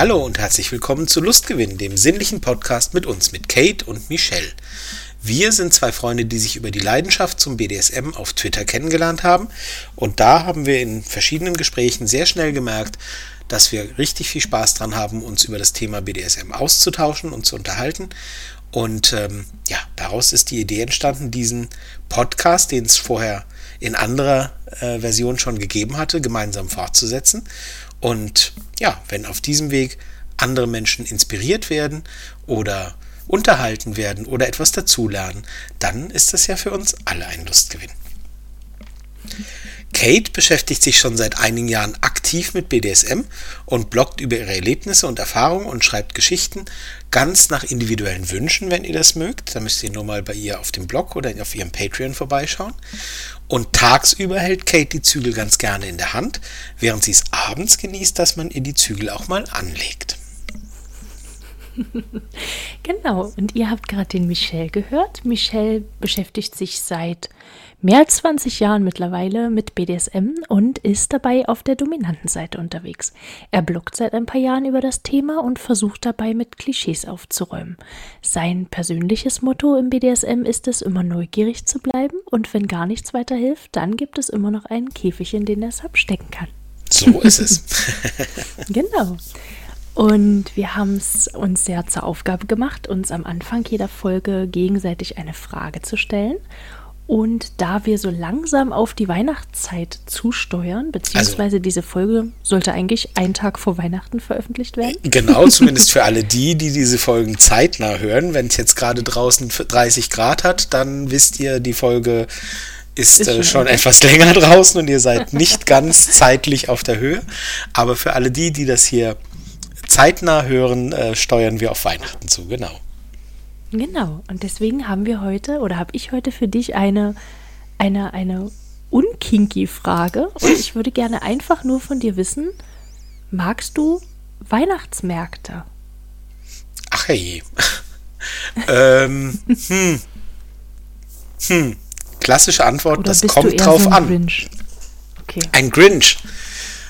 Hallo und herzlich willkommen zu Lustgewinn, dem sinnlichen Podcast mit uns, mit Kate und Michelle. Wir sind zwei Freunde, die sich über die Leidenschaft zum BDSM auf Twitter kennengelernt haben und da haben wir in verschiedenen Gesprächen sehr schnell gemerkt, dass wir richtig viel Spaß dran haben, uns über das Thema BDSM auszutauschen und zu unterhalten. Und ähm, ja, daraus ist die Idee entstanden, diesen Podcast, den es vorher in anderer äh, Version schon gegeben hatte, gemeinsam fortzusetzen. Und ja, wenn auf diesem Weg andere Menschen inspiriert werden oder unterhalten werden oder etwas dazulernen, dann ist das ja für uns alle ein Lustgewinn. Kate beschäftigt sich schon seit einigen Jahren aktiv mit BDSM und bloggt über ihre Erlebnisse und Erfahrungen und schreibt Geschichten ganz nach individuellen Wünschen, wenn ihr das mögt. Da müsst ihr nur mal bei ihr auf dem Blog oder auf ihrem Patreon vorbeischauen. Und tagsüber hält Kate die Zügel ganz gerne in der Hand, während sie es abends genießt, dass man ihr die Zügel auch mal anlegt. genau, und ihr habt gerade den Michel gehört. Michel beschäftigt sich seit mehr als 20 Jahren mittlerweile mit BDSM und ist dabei auf der dominanten Seite unterwegs. Er bloggt seit ein paar Jahren über das Thema und versucht dabei mit Klischees aufzuräumen. Sein persönliches Motto im BDSM ist es, immer neugierig zu bleiben und wenn gar nichts weiter hilft, dann gibt es immer noch einen Käfig, in den er es abstecken kann. So ist es. genau. Und wir haben es uns ja zur Aufgabe gemacht, uns am Anfang jeder Folge gegenseitig eine Frage zu stellen. Und da wir so langsam auf die Weihnachtszeit zusteuern, beziehungsweise also, diese Folge sollte eigentlich einen Tag vor Weihnachten veröffentlicht werden. Genau, zumindest für alle die, die diese Folgen zeitnah hören. Wenn es jetzt gerade draußen 30 Grad hat, dann wisst ihr, die Folge ist, ist äh, schon etwas länger draußen und ihr seid nicht ganz zeitlich auf der Höhe. Aber für alle die, die das hier zeitnah hören, äh, steuern wir auf Weihnachten zu, genau. Genau, und deswegen haben wir heute oder habe ich heute für dich eine, eine, eine unkinky Frage und ich würde gerne einfach nur von dir wissen, magst du Weihnachtsmärkte? Ach hey. ähm, hm. Hm. Klassische Antwort, oder das kommt drauf so ein an. Grinch? Okay. Ein Grinch.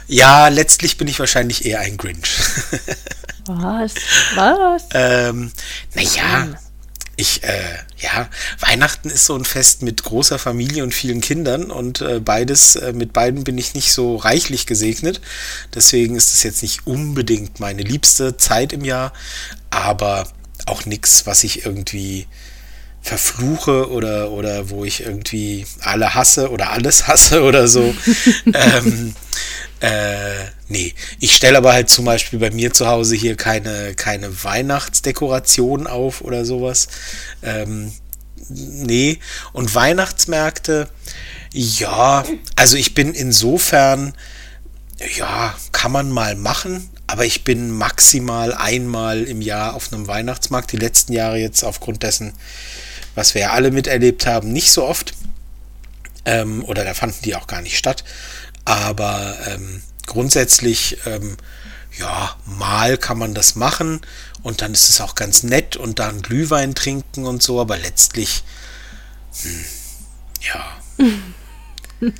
Ja, letztlich bin ich wahrscheinlich eher ein Grinch. Was? Was? ähm, naja, ich, äh, ja, Weihnachten ist so ein Fest mit großer Familie und vielen Kindern und äh, beides, äh, mit beiden bin ich nicht so reichlich gesegnet. Deswegen ist es jetzt nicht unbedingt meine liebste Zeit im Jahr, aber auch nichts, was ich irgendwie verfluche oder, oder wo ich irgendwie alle hasse oder alles hasse oder so. ähm, äh, nee, ich stelle aber halt zum Beispiel bei mir zu Hause hier keine, keine Weihnachtsdekoration auf oder sowas. Ähm, nee, und Weihnachtsmärkte, ja, also ich bin insofern, ja, kann man mal machen, aber ich bin maximal einmal im Jahr auf einem Weihnachtsmarkt. Die letzten Jahre jetzt aufgrund dessen, was wir ja alle miterlebt haben, nicht so oft. Ähm, oder da fanden die auch gar nicht statt. Aber ähm, grundsätzlich, ähm, ja, mal kann man das machen und dann ist es auch ganz nett und dann Glühwein trinken und so, aber letztlich, hm, ja.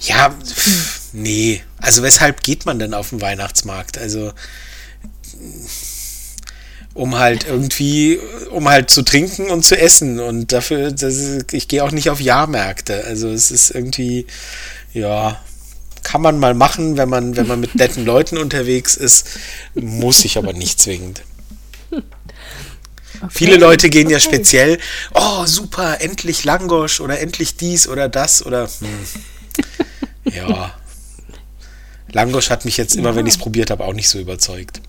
ja, pff, nee. Also weshalb geht man denn auf den Weihnachtsmarkt? Also um halt irgendwie, um halt zu trinken und zu essen. Und dafür, ist, ich gehe auch nicht auf Jahrmärkte. Also es ist irgendwie, ja, kann man mal machen, wenn man, wenn man mit netten Leuten unterwegs ist, muss ich aber nicht zwingend. Okay. Viele Leute gehen okay. ja speziell, oh super, endlich Langosch oder endlich dies oder das oder hm. ja. Langosch hat mich jetzt immer, ja. wenn ich es probiert habe, auch nicht so überzeugt.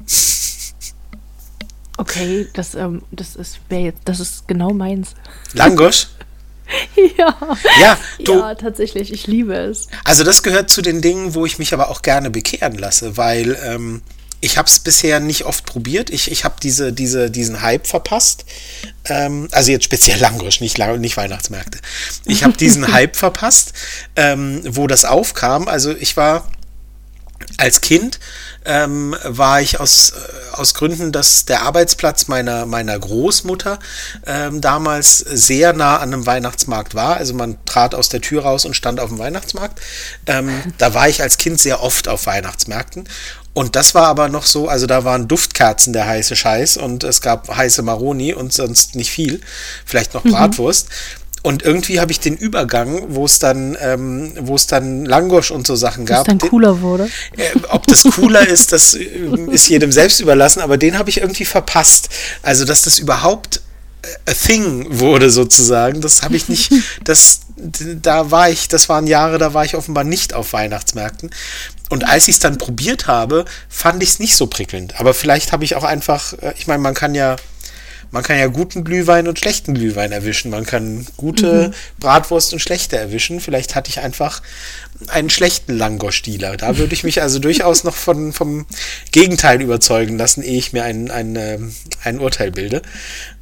Okay, das, ähm, das ist jetzt, das ist genau meins. Langosch? Ja. Ja, du, ja, tatsächlich, ich liebe es. Also das gehört zu den Dingen, wo ich mich aber auch gerne bekehren lasse, weil ähm, ich habe es bisher nicht oft probiert. Ich, ich habe diese, diese, diesen Hype verpasst. Ähm, also jetzt speziell Langosch, nicht, nicht Weihnachtsmärkte. Ich habe diesen Hype verpasst, ähm, wo das aufkam. Also ich war als Kind ähm, war ich aus, äh, aus Gründen, dass der Arbeitsplatz meiner, meiner Großmutter ähm, damals sehr nah an einem Weihnachtsmarkt war. Also man trat aus der Tür raus und stand auf dem Weihnachtsmarkt. Ähm, da war ich als Kind sehr oft auf Weihnachtsmärkten. Und das war aber noch so, also da waren Duftkerzen der heiße Scheiß und es gab heiße Maroni und sonst nicht viel. Vielleicht noch Bratwurst. Und irgendwie habe ich den Übergang, wo es dann, ähm, wo es dann Langosch und so Sachen gab. dann den- cooler wurde. äh, ob das cooler ist, das äh, ist jedem selbst überlassen, aber den habe ich irgendwie verpasst. Also, dass das überhaupt äh, a thing wurde sozusagen, das habe ich nicht, das, da war ich, das waren Jahre, da war ich offenbar nicht auf Weihnachtsmärkten. Und als ich es dann probiert habe, fand ich es nicht so prickelnd. Aber vielleicht habe ich auch einfach, äh, ich meine, man kann ja, man kann ja guten Glühwein und schlechten Glühwein erwischen. Man kann gute Bratwurst und schlechte erwischen. Vielleicht hatte ich einfach einen schlechten Langosch-Dealer. Da würde ich mich also durchaus noch von, vom Gegenteil überzeugen lassen, ehe ich mir ein, ein, ähm, ein Urteil bilde.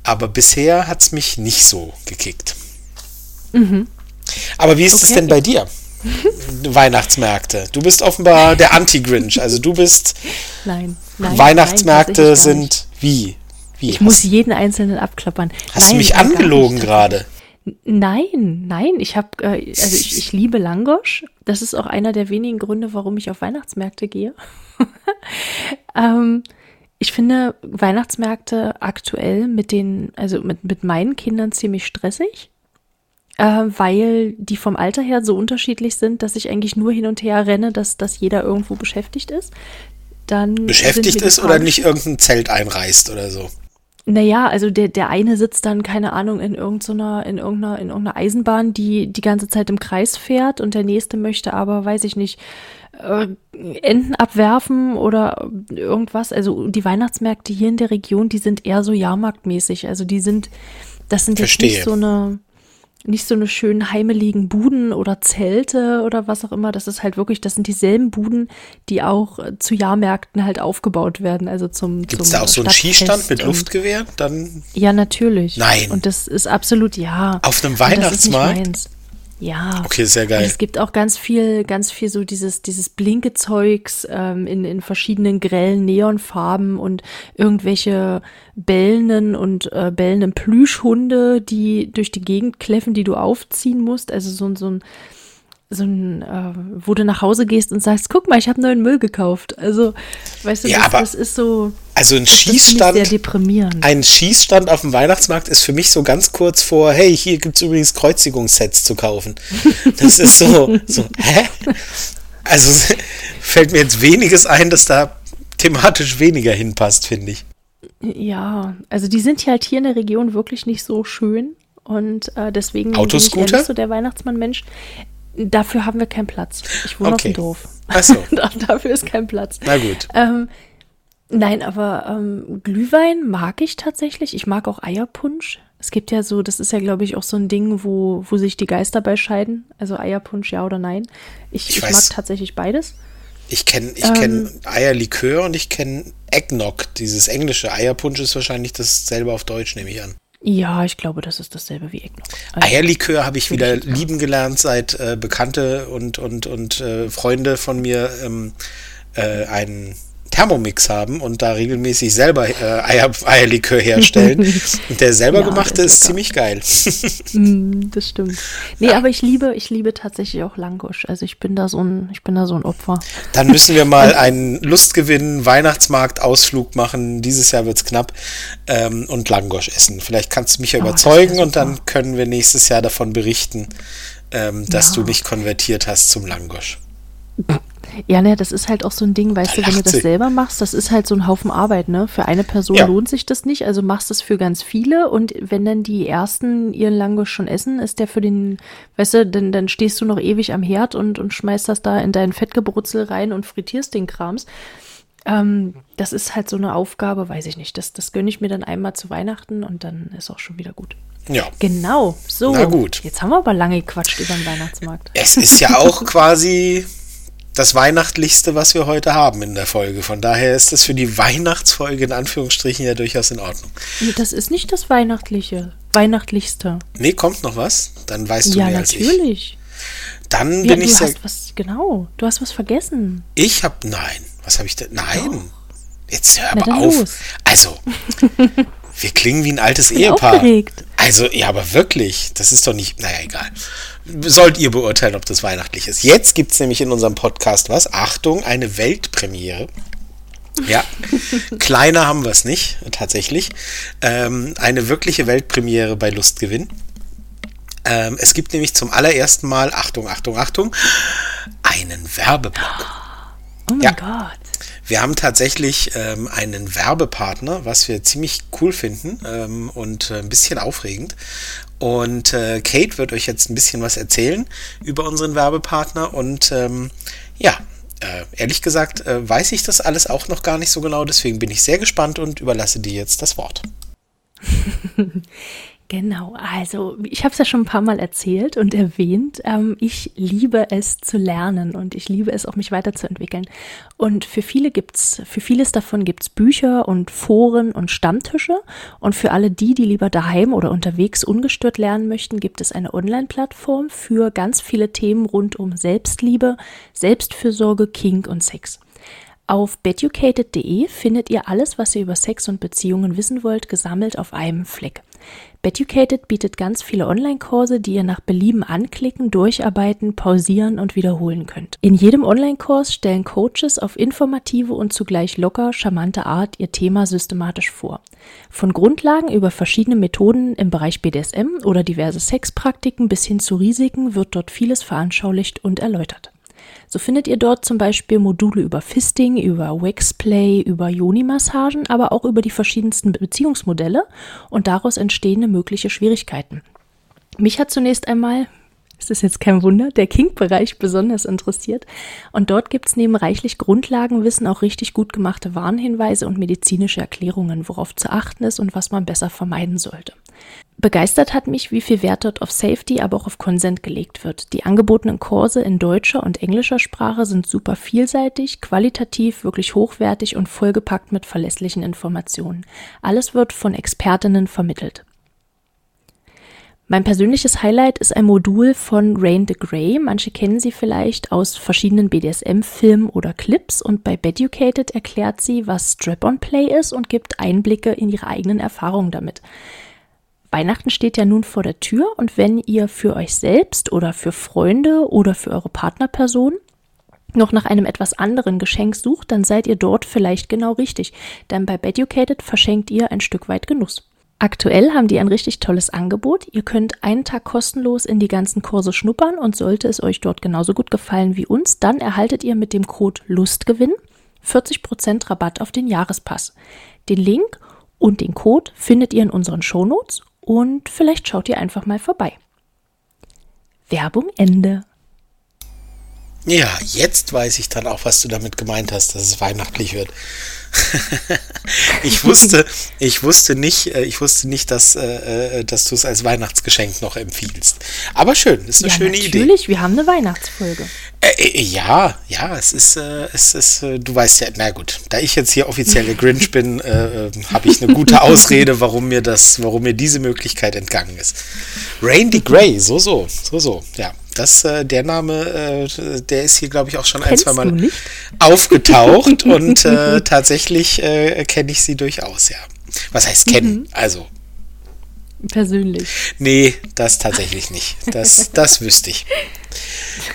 Aber bisher hat es mich nicht so gekickt. Aber wie ist es Okay. denn bei dir? Weihnachtsmärkte. Du bist offenbar der Anti-Grinch. Also du bist Nein, nein. Weihnachtsmärkte nein, sind wie? Wie? Ich muss jeden einzelnen abklappern. Hast du Nein, mich gar nicht. angelogen gerade? Nein, nein, ich habe, äh, also ich, ich liebe Langosch. Das ist auch einer der wenigen Gründe, warum ich auf Weihnachtsmärkte gehe. ähm, ich finde Weihnachtsmärkte aktuell mit den, also mit, mit meinen Kindern ziemlich stressig, äh, weil die vom Alter her so unterschiedlich sind, dass ich eigentlich nur hin und her renne, dass, dass jeder irgendwo beschäftigt ist. Dann Beschäftigt ist oder nicht irgendein Zelt einreißt oder so? Naja, also der, der eine sitzt dann, keine Ahnung, in irgendeiner, in irgendeiner, in irgendeiner Eisenbahn, die die ganze Zeit im Kreis fährt und der nächste möchte aber, weiß ich nicht, äh, Enten abwerfen oder irgendwas. Also die Weihnachtsmärkte hier in der Region, die sind eher so jahrmarktmäßig. Also die sind, das sind jetzt Verstehe. nicht so eine, nicht so eine schönen heimeligen Buden oder Zelte oder was auch immer. Das ist halt wirklich, das sind dieselben Buden, die auch äh, zu Jahrmärkten halt aufgebaut werden. Also zum Gibt es da auch so einen Schießstand mit Luftgewehr? Dann ja, natürlich. Nein. Und das ist absolut ja. Auf einem Und das ist nicht Weihnachtsmarkt? Ja. Okay, Und geil. es gibt auch ganz viel, ganz viel so dieses, dieses blinke Zeugs ähm, in, in verschiedenen grellen Neonfarben und irgendwelche bellenden und äh, bellenden Plüschhunde, die durch die Gegend kläffen, die du aufziehen musst. Also so, ein so ein, so ein, äh, wo du nach Hause gehst und sagst, guck mal, ich habe neuen Müll gekauft. Also, weißt du, Ja, das, aber das ist so, Also ein ich sehr Schießstand, deprimierend. ein Schießstand auf dem Weihnachtsmarkt ist für mich so ganz kurz vor, hey, hier gibt es übrigens Kreuzigungssets zu kaufen. Das ist so, so, hä? Also fällt mir jetzt weniges ein, dass da thematisch weniger hinpasst, finde ich. Ja, also die sind halt hier in der Region wirklich nicht so schön und äh, deswegen bin ich Autoscooter? nicht so der Weihnachtsmann-Mensch. Dafür haben wir keinen Platz. Ich wohne Okay. auf dem Dorf. Ach so. Da- Dafür ist kein Platz. Na gut. Ähm, nein, aber ähm, Glühwein mag ich tatsächlich. Ich mag auch Eierpunsch. Es gibt ja so, das ist ja, glaube ich, auch so ein Ding, wo, wo sich die Geister bei scheiden. Also Eierpunsch, ja oder nein. Ich, Ich ich, mag tatsächlich beides. Ich kenne ich Ähm. kenn Eierlikör und ich kenne Eggnog. Dieses englische Eierpunsch ist wahrscheinlich dasselbe auf Deutsch, nehme ich an. Ja, ich glaube, das ist dasselbe wie Eggnog. Also, Eierlikör habe ich wieder lieben gelernt, seit äh, Bekannte und, und, und äh, Freunde von mir ähm, äh, einen Thermomix haben und da regelmäßig selber äh, Eier, Eierlikör herstellen. und der selber Ja, gemachte ist ziemlich geil. Mm, das stimmt. Nee, aber ich liebe, ich liebe tatsächlich auch Langosch. Also ich bin da so ein, ich bin da so ein Opfer. Dann müssen wir mal einen Lustgewinn Weihnachtsmarkt-Ausflug machen. Dieses Jahr wird's knapp. Ähm, und Langosch essen. Vielleicht kannst du mich ja Oh, überzeugen wär und dann können wir nächstes Jahr davon berichten, ähm, dass Ja. du dich konvertiert hast zum Langosch. Ja, ne, das ist halt auch so ein Ding, weißt Da du, wenn du das selber machst, das ist halt so ein Haufen Arbeit, ne? Für eine Person Ja. lohnt sich das nicht, also machst es für ganz viele und wenn dann die ersten ihren Langosch schon essen, ist der für den, weißt du, dann, dann stehst du noch ewig am Herd und, und schmeißt das da in dein Fettgebrutzel rein und frittierst den Krams. Ähm, das ist halt so eine Aufgabe, weiß ich nicht. Das, das gönne ich mir dann einmal zu Weihnachten und dann ist auch schon wieder gut. Ja. Genau, so. Na gut. Jetzt haben wir aber lange gequatscht über den Weihnachtsmarkt. Es ist ja auch quasi das Weihnachtlichste, was wir heute haben in der Folge. Von daher ist das für die Weihnachtsfolge in Anführungsstrichen ja durchaus in Ordnung. Nee, Das ist nicht das Weihnachtliche, Weihnachtlichste. Nee, kommt noch was? Dann weißt du ja, mehr als ich. natürlich. Dann Ja, bin du ich sehr. hast was, genau, du hast was vergessen. Ich hab. Nein. Was habe ich denn? Nein. Jetzt hör aber auf. los. Also, wir klingen wie ein altes bin Ehepaar. aufgeregt. Also, ja, aber wirklich, das ist doch nicht. Naja, egal. Sollt ihr beurteilen, ob das weihnachtlich ist. Jetzt gibt's nämlich in unserem Podcast was. Achtung, eine Weltpremiere. Ja, kleiner haben wir es nicht, tatsächlich. Ähm, eine wirkliche Weltpremiere bei Lustgewinn. Ähm, es gibt nämlich zum allerersten Mal, Achtung, Achtung, Achtung, einen Werbeblock. Oh mein Ja. Gott. Wir haben tatsächlich ähm, einen Werbepartner, was wir ziemlich cool finden ähm, und äh, ein bisschen aufregend. Und äh, Kate wird euch jetzt ein bisschen was erzählen über unseren Werbepartner. Und ähm, ja, äh, ehrlich gesagt äh, weiß ich das alles auch noch gar nicht so genau. Deswegen bin ich sehr gespannt und überlasse dir jetzt das Wort. Genau, also ich habe es ja schon ein paar Mal erzählt und erwähnt. Ähm, ich liebe es zu lernen und ich liebe es auch, mich weiterzuentwickeln. Und für viele gibt's, für vieles davon gibt's Bücher und Foren und Stammtische. Und für alle die, die lieber daheim oder unterwegs ungestört lernen möchten, gibt es eine Online-Plattform für ganz viele Themen rund um Selbstliebe, Selbstfürsorge, Kink und Sex. Auf beducated.de findet ihr alles, was ihr über Sex und Beziehungen wissen wollt, gesammelt auf einem Fleck. Beducated bietet ganz viele Online-Kurse, die ihr nach Belieben anklicken, durcharbeiten, pausieren und wiederholen könnt. In jedem Online-Kurs stellen Coaches auf informative und zugleich locker charmante Art ihr Thema systematisch vor. Von Grundlagen über verschiedene Methoden im Bereich BDSM oder diverse Sexpraktiken bis hin zu Risiken wird dort vieles veranschaulicht und erläutert. So findet ihr dort zum Beispiel Module über Fisting, über Waxplay, über Yoni-Massagen, aber auch über die verschiedensten Beziehungsmodelle und daraus entstehende mögliche Schwierigkeiten. Mich hat zunächst einmal, es ist jetzt kein Wunder, der Kink-Bereich besonders interessiert. Und dort gibt's neben reichlich Grundlagenwissen auch richtig gut gemachte Warnhinweise und medizinische Erklärungen, worauf zu achten ist und was man besser vermeiden sollte. Begeistert hat mich, wie viel Wert dort auf Safety, aber auch auf Consent gelegt wird. Die angebotenen Kurse in deutscher und englischer Sprache sind super vielseitig, qualitativ, wirklich hochwertig und vollgepackt mit verlässlichen Informationen. Alles wird von Expertinnen vermittelt. Mein persönliches Highlight ist ein Modul von Rain de Grey. Manche kennen sie vielleicht aus verschiedenen BDSM-Filmen oder Clips und bei Beducated erklärt sie, was Strap-on-Play ist und gibt Einblicke in ihre eigenen Erfahrungen damit. Weihnachten steht ja nun vor der Tür und wenn ihr für euch selbst oder für Freunde oder für eure Partnerperson noch nach einem etwas anderen Geschenk sucht, dann seid ihr dort vielleicht genau richtig, denn bei Beducated verschenkt ihr ein Stück weit Genuss. Aktuell haben die ein richtig tolles Angebot. Ihr könnt einen Tag kostenlos in die ganzen Kurse schnuppern und sollte es euch dort genauso gut gefallen wie uns, dann erhaltet ihr mit dem Code Lustgewinn 40% Rabatt auf den Jahrespass. Den Link und den Code findet ihr in unseren Shownotes und vielleicht schaut ihr einfach mal vorbei. Werbung Ende. Ja, jetzt weiß ich dann auch, was du damit gemeint hast, dass es weihnachtlich wird. ich wusste, ich wusste nicht, äh, ich wusste nicht, dass, äh, äh, dass du es als Weihnachtsgeschenk noch empfiehlst. Aber schön, ist eine ja, schöne Idee. natürlich, wir haben eine Weihnachtsfolge. Äh, äh, ja, ja, es ist, äh, es ist, äh, du weißt ja, na gut, da ich jetzt hier offiziell der Grinch bin, äh, habe ich eine gute Ausrede, warum mir das, warum mir diese Möglichkeit entgangen ist. Randy Gray, so, so, so, so, ja. Das, der Name, der ist hier, glaube ich, auch schon Kennst ein, zwei Mal aufgetaucht und tatsächlich kenne ich sie durchaus, ja. Was heißt kennen? Also, Persönlich. nee, das tatsächlich nicht. Das, das wüsste ich.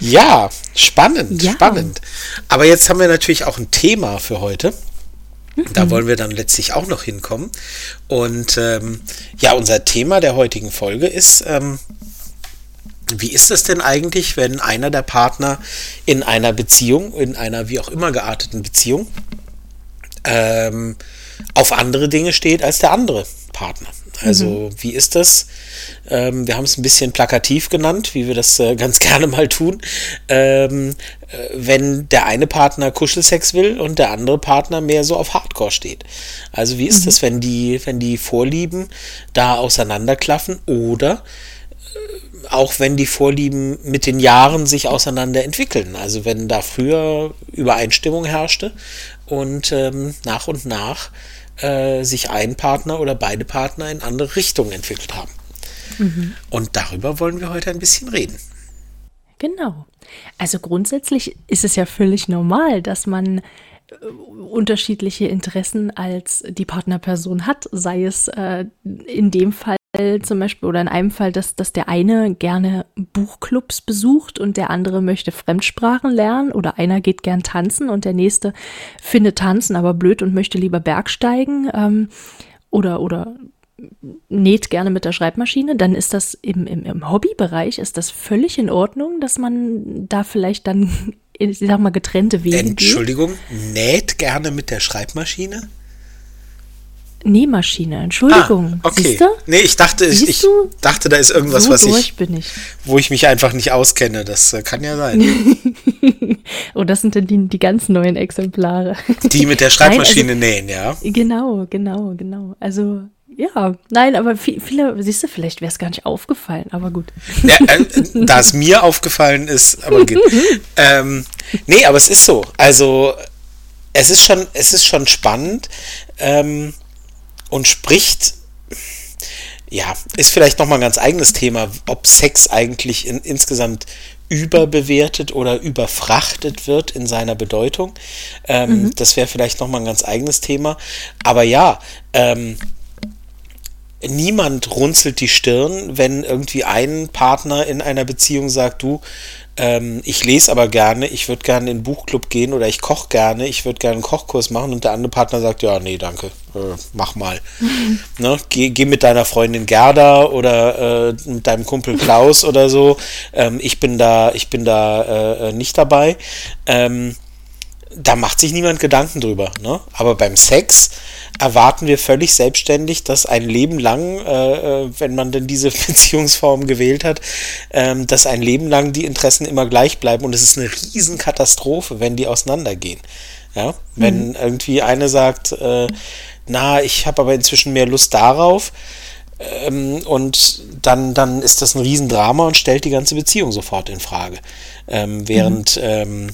Ja, spannend, Ja. spannend. Aber jetzt haben wir natürlich auch ein Thema für heute. Da wollen wir dann letztlich auch noch hinkommen. Und ähm, ja, unser Thema der heutigen Folge ist, ähm, wie ist es denn eigentlich, wenn einer der Partner in einer Beziehung, in einer wie auch immer gearteten Beziehung, ähm, auf andere Dinge steht als der andere Partner? Also wie ist das? Ähm, wir haben es ein bisschen plakativ genannt, wie wir das äh, ganz gerne mal tun. Ähm, äh, wenn der eine Partner Kuschelsex will und der andere Partner mehr so auf Hardcore steht. Also wie ist das, wenn die, wenn die Vorlieben da auseinanderklaffen oder auch wenn die Vorlieben mit den Jahren sich auseinander entwickeln. Also wenn da früher Übereinstimmung herrschte und ähm, nach und nach äh, sich ein Partner oder beide Partner in andere Richtungen entwickelt haben. Und darüber wollen wir heute ein bisschen reden. Genau. Also grundsätzlich ist es ja völlig normal, dass man äh, unterschiedliche Interessen als die Partnerperson hat, sei es äh, in dem Fall zum Beispiel oder in einem Fall, dass, dass der eine gerne Buchclubs besucht und der andere möchte Fremdsprachen lernen oder einer geht gern tanzen und der nächste findet Tanzen aber blöd und möchte lieber Bergsteigen ähm, oder, oder näht gerne mit der Schreibmaschine, dann ist das im, im, im Hobbybereich ist das völlig in Ordnung, dass man da vielleicht dann, ich sag mal, getrennte Wege Entschuldigung, geht. näht gerne mit der Schreibmaschine? Nähmaschine, Entschuldigung. Ah, okay. Siehst du? Nee, ich dachte, ich, ich dachte, da ist irgendwas, so was ich, ich, wo ich mich einfach nicht auskenne. Das äh, kann ja sein. oh, das sind dann die, die ganz neuen Exemplare. Die mit der Schreibmaschine nein, also, nähen, ja. Genau, genau, genau. Also ja, nein, aber viele, siehst du, vielleicht wäre es gar nicht aufgefallen, aber gut. Ja, äh, da es mir aufgefallen ist, aber gut. ähm, nee, aber es ist so. Also, es ist schon, es ist schon spannend ähm, und spricht, ja, ist vielleicht nochmal ein ganz eigenes Thema, ob Sex eigentlich in, insgesamt überbewertet oder überfrachtet wird in seiner Bedeutung. Ähm, mhm. Das wäre vielleicht nochmal ein ganz eigenes Thema. Aber ja, ähm, niemand runzelt die Stirn, wenn irgendwie ein Partner in einer Beziehung sagt, du, ähm, ich lese aber gerne, ich würde gerne in den Buchclub gehen oder ich koche gerne, ich würde gerne einen Kochkurs machen und der andere Partner sagt, ja, nee, danke, äh, mach mal. Ne? Geh, geh mit deiner Freundin Gerda oder äh, mit deinem Kumpel Klaus oder so. Ähm, ich bin da, ich bin da äh, äh nicht dabei. Ähm, da macht sich niemand Gedanken drüber. Ne? Aber beim Sex erwarten wir völlig selbstständig, dass ein Leben lang, äh, äh wenn man denn diese Beziehungsform gewählt hat, ähm, dass ein Leben lang die Interessen immer gleich bleiben und es ist eine Riesenkatastrophe, wenn die auseinandergehen. Ja, wenn mhm. irgendwie eine sagt, äh, na, ich habe aber inzwischen mehr Lust darauf, ähm, und dann, dann ist das ein Riesendrama und stellt die ganze Beziehung sofort in Frage. Ähm, während mhm.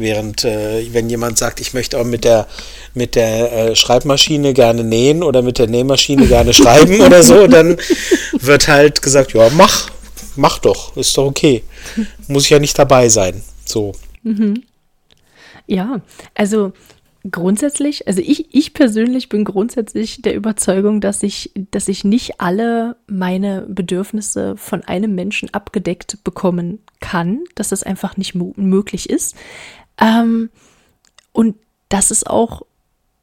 Während, äh, wenn jemand sagt, ich möchte auch mit der, mit der äh, Schreibmaschine gerne nähen oder mit der Nähmaschine gerne schreiben oder so, dann wird halt gesagt, ja, mach, mach doch, ist doch okay. Muss ich ja nicht dabei sein. So. Mhm. Ja, also grundsätzlich, also ich, ich persönlich bin grundsätzlich der Überzeugung, dass ich, dass ich nicht alle meine Bedürfnisse von einem Menschen abgedeckt bekommen kann, dass das einfach nicht möglich ist. Ähm, und das ist auch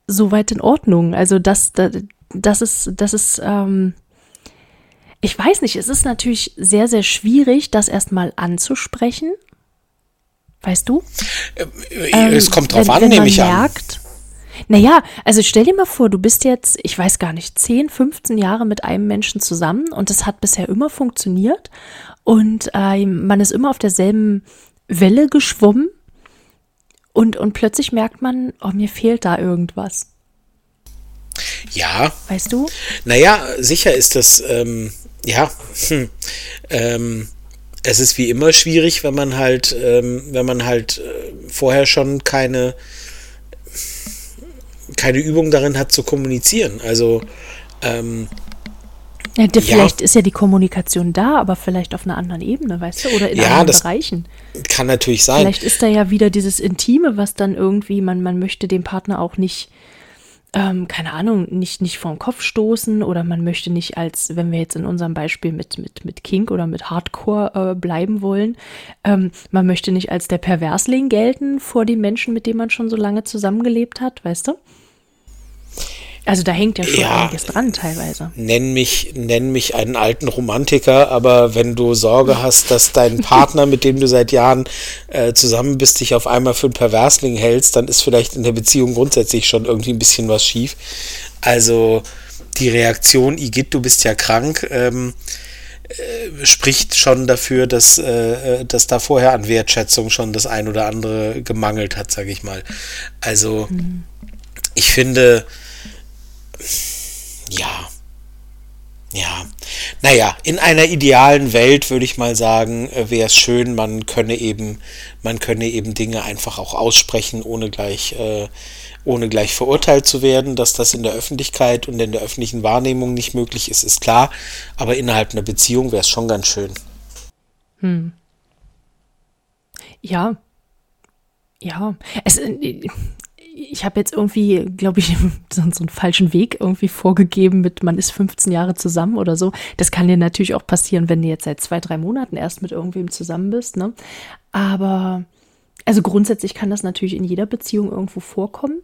soweit in Ordnung. Also das, das, das ist, das ist, ähm, ich weiß nicht, es ist natürlich sehr, sehr schwierig, das erstmal anzusprechen. Weißt du? Ähm, es kommt drauf wenn, an, wenn nehme ich merkt, an. Naja, also stell dir mal vor, du bist jetzt, ich weiß gar nicht, 10, 15 Jahre mit einem Menschen zusammen und es hat bisher immer funktioniert und äh, man ist immer auf derselben Welle geschwommen und, und plötzlich merkt man, oh, mir fehlt da irgendwas. Ja. Weißt du? Naja, sicher ist das, ähm, ja, hm, ähm, es ist wie immer schwierig, wenn man halt, ähm, wenn man halt äh, vorher schon keine, keine Übung darin hat zu kommunizieren. Also, ähm, ja, vielleicht ja. ist ja die Kommunikation da, aber vielleicht auf einer anderen Ebene, weißt du, oder in ja, anderen Bereichen. Kann natürlich sein. Vielleicht ist da ja wieder dieses Intime, was dann irgendwie, man, man möchte dem Partner auch nicht, ähm, keine Ahnung, nicht, nicht vom Kopf stoßen oder man möchte nicht als, wenn wir jetzt in unserem Beispiel mit, mit, mit Kink oder mit Hardcore äh, bleiben wollen, ähm, man möchte nicht als der Perversling gelten vor den Menschen, mit denen man schon so lange zusammengelebt hat, weißt du? Also da hängt ja schon ja, einiges dran teilweise. Nenn mich, nenn mich einen alten Romantiker, aber wenn du Sorge hast, dass dein Partner, mit dem du seit Jahren äh, zusammen bist, dich auf einmal für einen Perversling hältst, dann ist vielleicht in der Beziehung grundsätzlich schon irgendwie ein bisschen was schief. Also die Reaktion, Igitt, du bist ja krank, ähm, äh, spricht schon dafür, dass, äh, dass da vorher an Wertschätzung schon das ein oder andere gemangelt hat, sage ich mal. Also mhm. ich finde, ja. Ja. Naja, in einer idealen Welt würde ich mal sagen, äh, wäre es schön, man könne eben, man könne eben Dinge einfach auch aussprechen, ohne gleich, äh, ohne gleich verurteilt zu werden. Dass das in der Öffentlichkeit und in der öffentlichen Wahrnehmung nicht möglich ist, ist klar. Aber innerhalb einer Beziehung wäre es schon ganz schön. Hm. Ja. Ja. Es, äh, ich habe jetzt irgendwie, glaube ich, so, einen falschen Weg irgendwie vorgegeben mit, man ist 15 Jahre zusammen oder so. Das kann dir natürlich auch passieren, wenn du jetzt seit zwei, drei Monaten erst mit irgendwem zusammen bist. Ne? Aber, also grundsätzlich kann das natürlich in jeder Beziehung irgendwo vorkommen.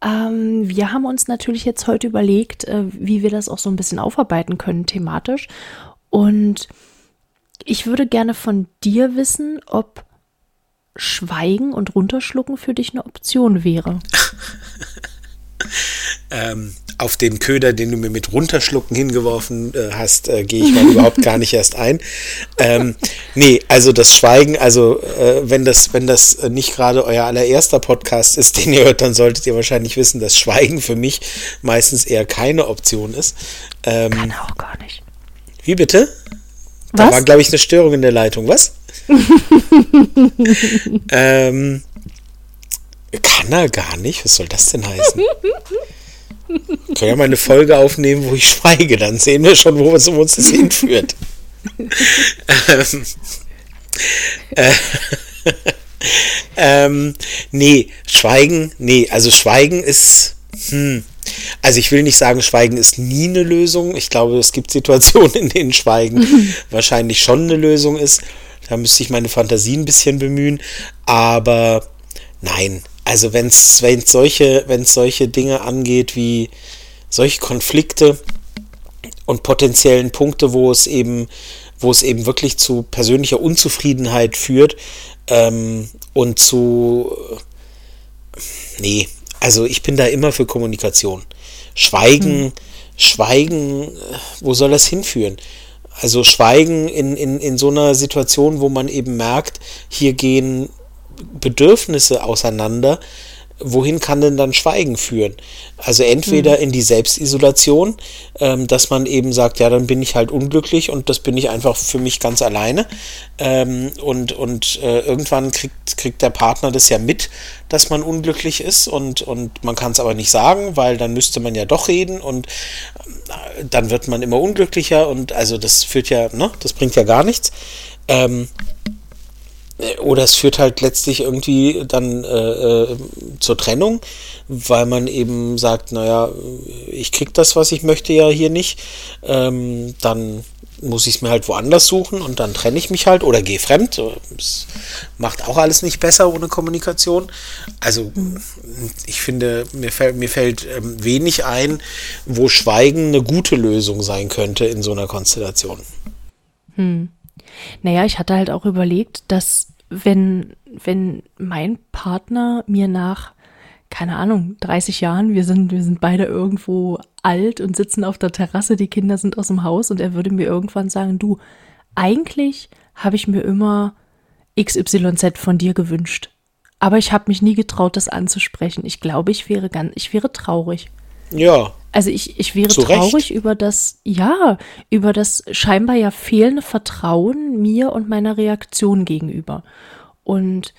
Ähm, wir haben uns natürlich jetzt heute überlegt, äh, wie wir das auch so ein bisschen aufarbeiten können thematisch. Und ich würde gerne von dir wissen, ob Schweigen und Runterschlucken für dich eine Option wäre. ähm, auf den Köder, den du mir mit Runterschlucken hingeworfen äh, hast, äh, gehe ich mal überhaupt gar nicht erst ein. Ähm, nee, also das Schweigen, also äh, wenn das, wenn das nicht gerade euer allererster Podcast ist, den ihr hört, dann solltet ihr wahrscheinlich wissen, dass Schweigen für mich meistens eher keine Option ist. Ähm, Kann auch gar nicht. Wie bitte? Da Was? war, glaube ich, eine Störung in der Leitung. Was? ähm, kann er gar nicht. Was soll das denn heißen? Können ja mal eine Folge aufnehmen, wo ich schweige, dann sehen wir schon, wo es um uns das hinführt. ähm, äh, ähm, nee, Schweigen, nee, also Schweigen ist, hm, also ich will nicht sagen, Schweigen ist nie eine Lösung. Ich glaube, es gibt Situationen, in denen Schweigen wahrscheinlich schon eine Lösung ist. Da müsste ich meine Fantasie ein bisschen bemühen. Aber nein, also wenn es solche, wenn's solche Dinge angeht wie solche Konflikte und potenziellen Punkte, wo es eben, wo es eben wirklich zu persönlicher Unzufriedenheit führt ähm, und zu nee, also ich bin da immer für Kommunikation. Schweigen, hm. Schweigen, wo soll das hinführen? Also Schweigen in, in, in so einer Situation, wo man eben merkt, hier gehen Bedürfnisse auseinander, wohin kann denn dann Schweigen führen? Also entweder mhm. in die Selbstisolation, ähm, dass man eben sagt, ja, dann bin ich halt unglücklich und das bin ich einfach für mich ganz alleine. Ähm, und und äh, irgendwann kriegt, kriegt der Partner das ja mit, dass man unglücklich ist und, und man kann es aber nicht sagen, weil dann müsste man ja doch reden und äh, dann wird man immer unglücklicher und also das führt ja, ne, das bringt ja gar nichts. Ähm, oder es führt halt letztlich irgendwie dann äh, äh, zur Trennung, weil man eben sagt, naja, ich krieg das, was ich möchte ja hier nicht. Ähm, dann muss ich es mir halt woanders suchen und dann trenne ich mich halt oder gehe fremd. Das macht auch alles nicht besser ohne Kommunikation. Also ich finde, mir fällt, mir fällt ähm, wenig ein, wo Schweigen eine gute Lösung sein könnte in so einer Konstellation. Hm. Naja, ich hatte halt auch überlegt, dass wenn, wenn mein Partner mir nach, keine Ahnung, 30 Jahren, wir sind, wir sind beide irgendwo alt und sitzen auf der Terrasse, die Kinder sind aus dem Haus und er würde mir irgendwann sagen, du, eigentlich habe ich mir immer XYZ von dir gewünscht. Aber ich habe mich nie getraut, das anzusprechen. Ich glaube, ich wäre ganz, ich wäre traurig. Ja. Also ich, ich wäre traurig über das, ja, über das scheinbar ja fehlende Vertrauen mir und meiner Reaktion gegenüber. Und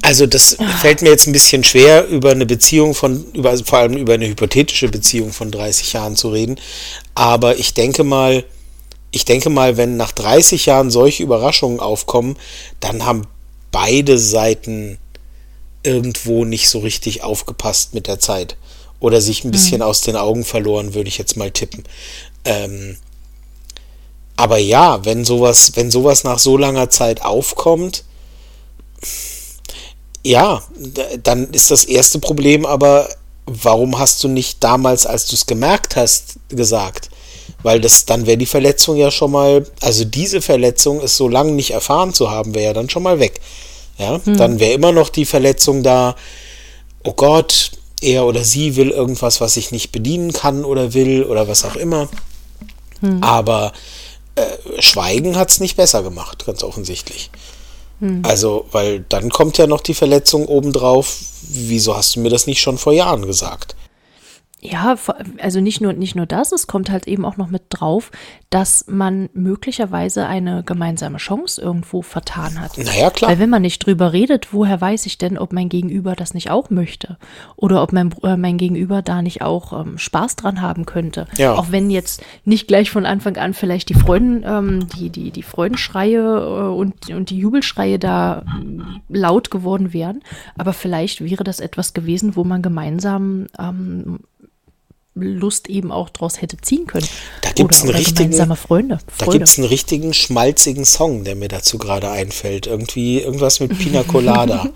also das ja. fällt mir jetzt ein bisschen schwer, über eine Beziehung von, über, also vor allem über eine hypothetische Beziehung von 30 Jahren zu reden. Aber ich denke mal, ich denke mal, wenn nach 30 Jahren solche Überraschungen aufkommen, dann haben beide Seiten irgendwo nicht so richtig aufgepasst mit der Zeit oder sich ein bisschen mhm. aus den Augen verloren, würde ich jetzt mal tippen. Ähm, aber ja, wenn sowas, wenn sowas nach so langer Zeit aufkommt, ja, dann ist das erste Problem aber, warum hast du nicht damals, als du es gemerkt hast, gesagt? Weil das, dann wäre die Verletzung ja schon mal, also diese Verletzung ist so lange nicht erfahren zu haben, wäre ja dann schon mal weg. Ja, hm. dann wäre immer noch die Verletzung da, oh Gott, er oder sie will irgendwas, was ich nicht bedienen kann oder will oder was auch immer. Hm. Aber äh, Schweigen hat es nicht besser gemacht, ganz offensichtlich. Hm. Also, weil dann kommt ja noch die Verletzung obendrauf. Wieso hast du mir das nicht schon vor Jahren gesagt? Ja, also nicht nur, nicht nur das, es kommt halt eben auch noch mit drauf, dass man möglicherweise eine gemeinsame Chance irgendwo vertan hat. Naja, klar. Weil wenn man nicht drüber redet, woher weiß ich denn, ob mein Gegenüber das nicht auch möchte? Oder ob mein, äh, mein Gegenüber da nicht auch ähm, Spaß dran haben könnte? Ja. Auch wenn jetzt nicht gleich von Anfang an vielleicht die Freuden, ähm, die, die, die Freudenschreie äh, und, und die Jubelschreie da äh, laut geworden wären. Aber vielleicht wäre das etwas gewesen, wo man gemeinsam ähm, Lust eben auch draus hätte ziehen können. Da gibt es einen richtigen, Freunde. Da gibt's einen richtigen schmalzigen Song, der mir dazu gerade einfällt. Irgendwie irgendwas mit Pina Colada.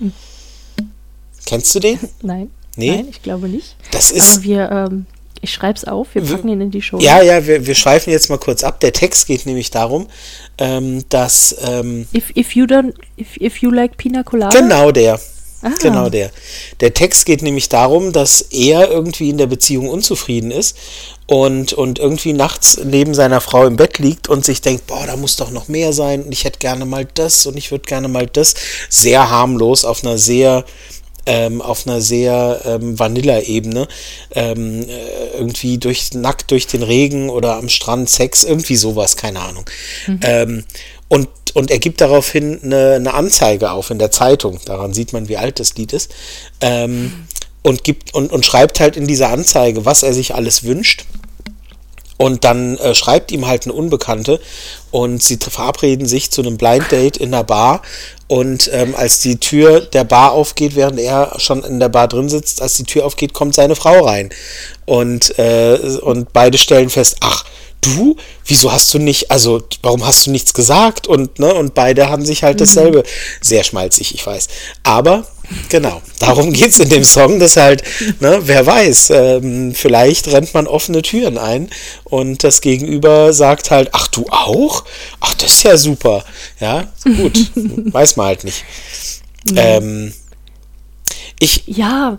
Kennst du den? Nein. Nee? Nein, ich glaube nicht. Das ist. Aber wir, ähm, ich schreibe es auf, wir packen ihn in die Show. Ja, ja, wir, wir schweifen jetzt mal kurz ab. Der Text geht nämlich darum, ähm, dass. Ähm, if, if you don't, if, if you like Pina Colada. Genau der. Ah. Genau der. Der Text geht nämlich darum, dass er irgendwie in der Beziehung unzufrieden ist und, und irgendwie nachts neben seiner Frau im Bett liegt und sich denkt, boah, da muss doch noch mehr sein und ich hätte gerne mal das und ich würde gerne mal das. Sehr harmlos auf einer sehr ähm, auf einer sehr ähm, Vanilla-Ebene ähm, äh, irgendwie durch nackt durch den Regen oder am Strand Sex, irgendwie sowas, keine Ahnung. Ähm, und, und er gibt daraufhin eine, eine Anzeige auf in der Zeitung. Daran sieht man, wie alt das Lied ist. Ähm, und gibt und, und schreibt halt in dieser Anzeige, was er sich alles wünscht. Und dann äh, schreibt ihm halt eine Unbekannte und sie verabreden sich zu einem Blind Date in der Bar. Und ähm, als die Tür der Bar aufgeht, während er schon in der Bar drin sitzt, als die Tür aufgeht, kommt seine Frau rein. Und, äh, und beide stellen fest, ach, du, wieso hast du nicht, also warum hast du nichts gesagt? Und, ne, und beide haben sich halt dasselbe. Sehr schmalzig, ich weiß. Aber genau, darum geht es in dem Song, dass halt, ne, wer weiß, ähm, vielleicht rennt man offene Türen ein und das Gegenüber sagt halt, ach du auch? Ach, das ist ja super. Ja, gut, weiß man halt nicht. Ähm, ich, Ja.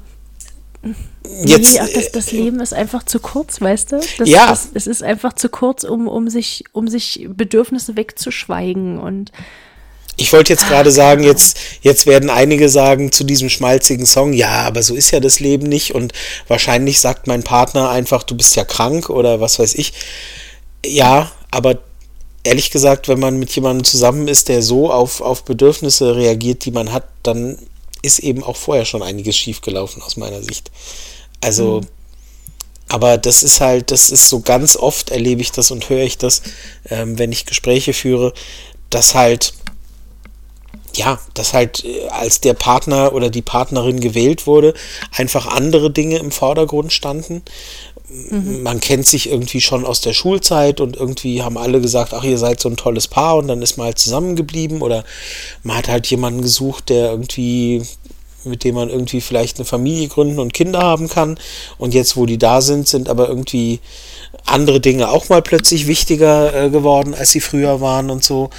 Jetzt, nee, ach, das, das Leben ist einfach zu kurz, weißt du? Das, Ja. Das, es ist einfach zu kurz, um, um, sich, um sich Bedürfnisse wegzuschweigen. Und Ich wollte jetzt gerade sagen, jetzt, jetzt werden einige sagen zu diesem schmalzigen Song, ja, aber so ist ja das Leben nicht und wahrscheinlich sagt mein Partner einfach, du bist ja krank oder was weiß ich. Ja, aber ehrlich gesagt, wenn man mit jemandem zusammen ist, der so auf, auf Bedürfnisse reagiert, die man hat, dann ist eben auch vorher schon einiges schiefgelaufen aus meiner Sicht. Also, aber das ist halt, das ist so ganz oft erlebe ich das und höre ich das, ähm, wenn ich Gespräche führe, dass halt ja, dass halt äh, als der Partner oder die Partnerin gewählt wurde, einfach andere Dinge im Vordergrund standen. Man kennt sich irgendwie schon aus der Schulzeit und irgendwie haben alle gesagt, ach, ihr seid so ein tolles Paar und dann ist man halt zusammengeblieben oder man hat halt jemanden gesucht, der irgendwie mit dem man irgendwie vielleicht eine Familie gründen und Kinder haben kann. Und jetzt, wo die da sind, sind aber irgendwie andere Dinge auch mal plötzlich wichtiger äh, geworden, als sie früher waren und so.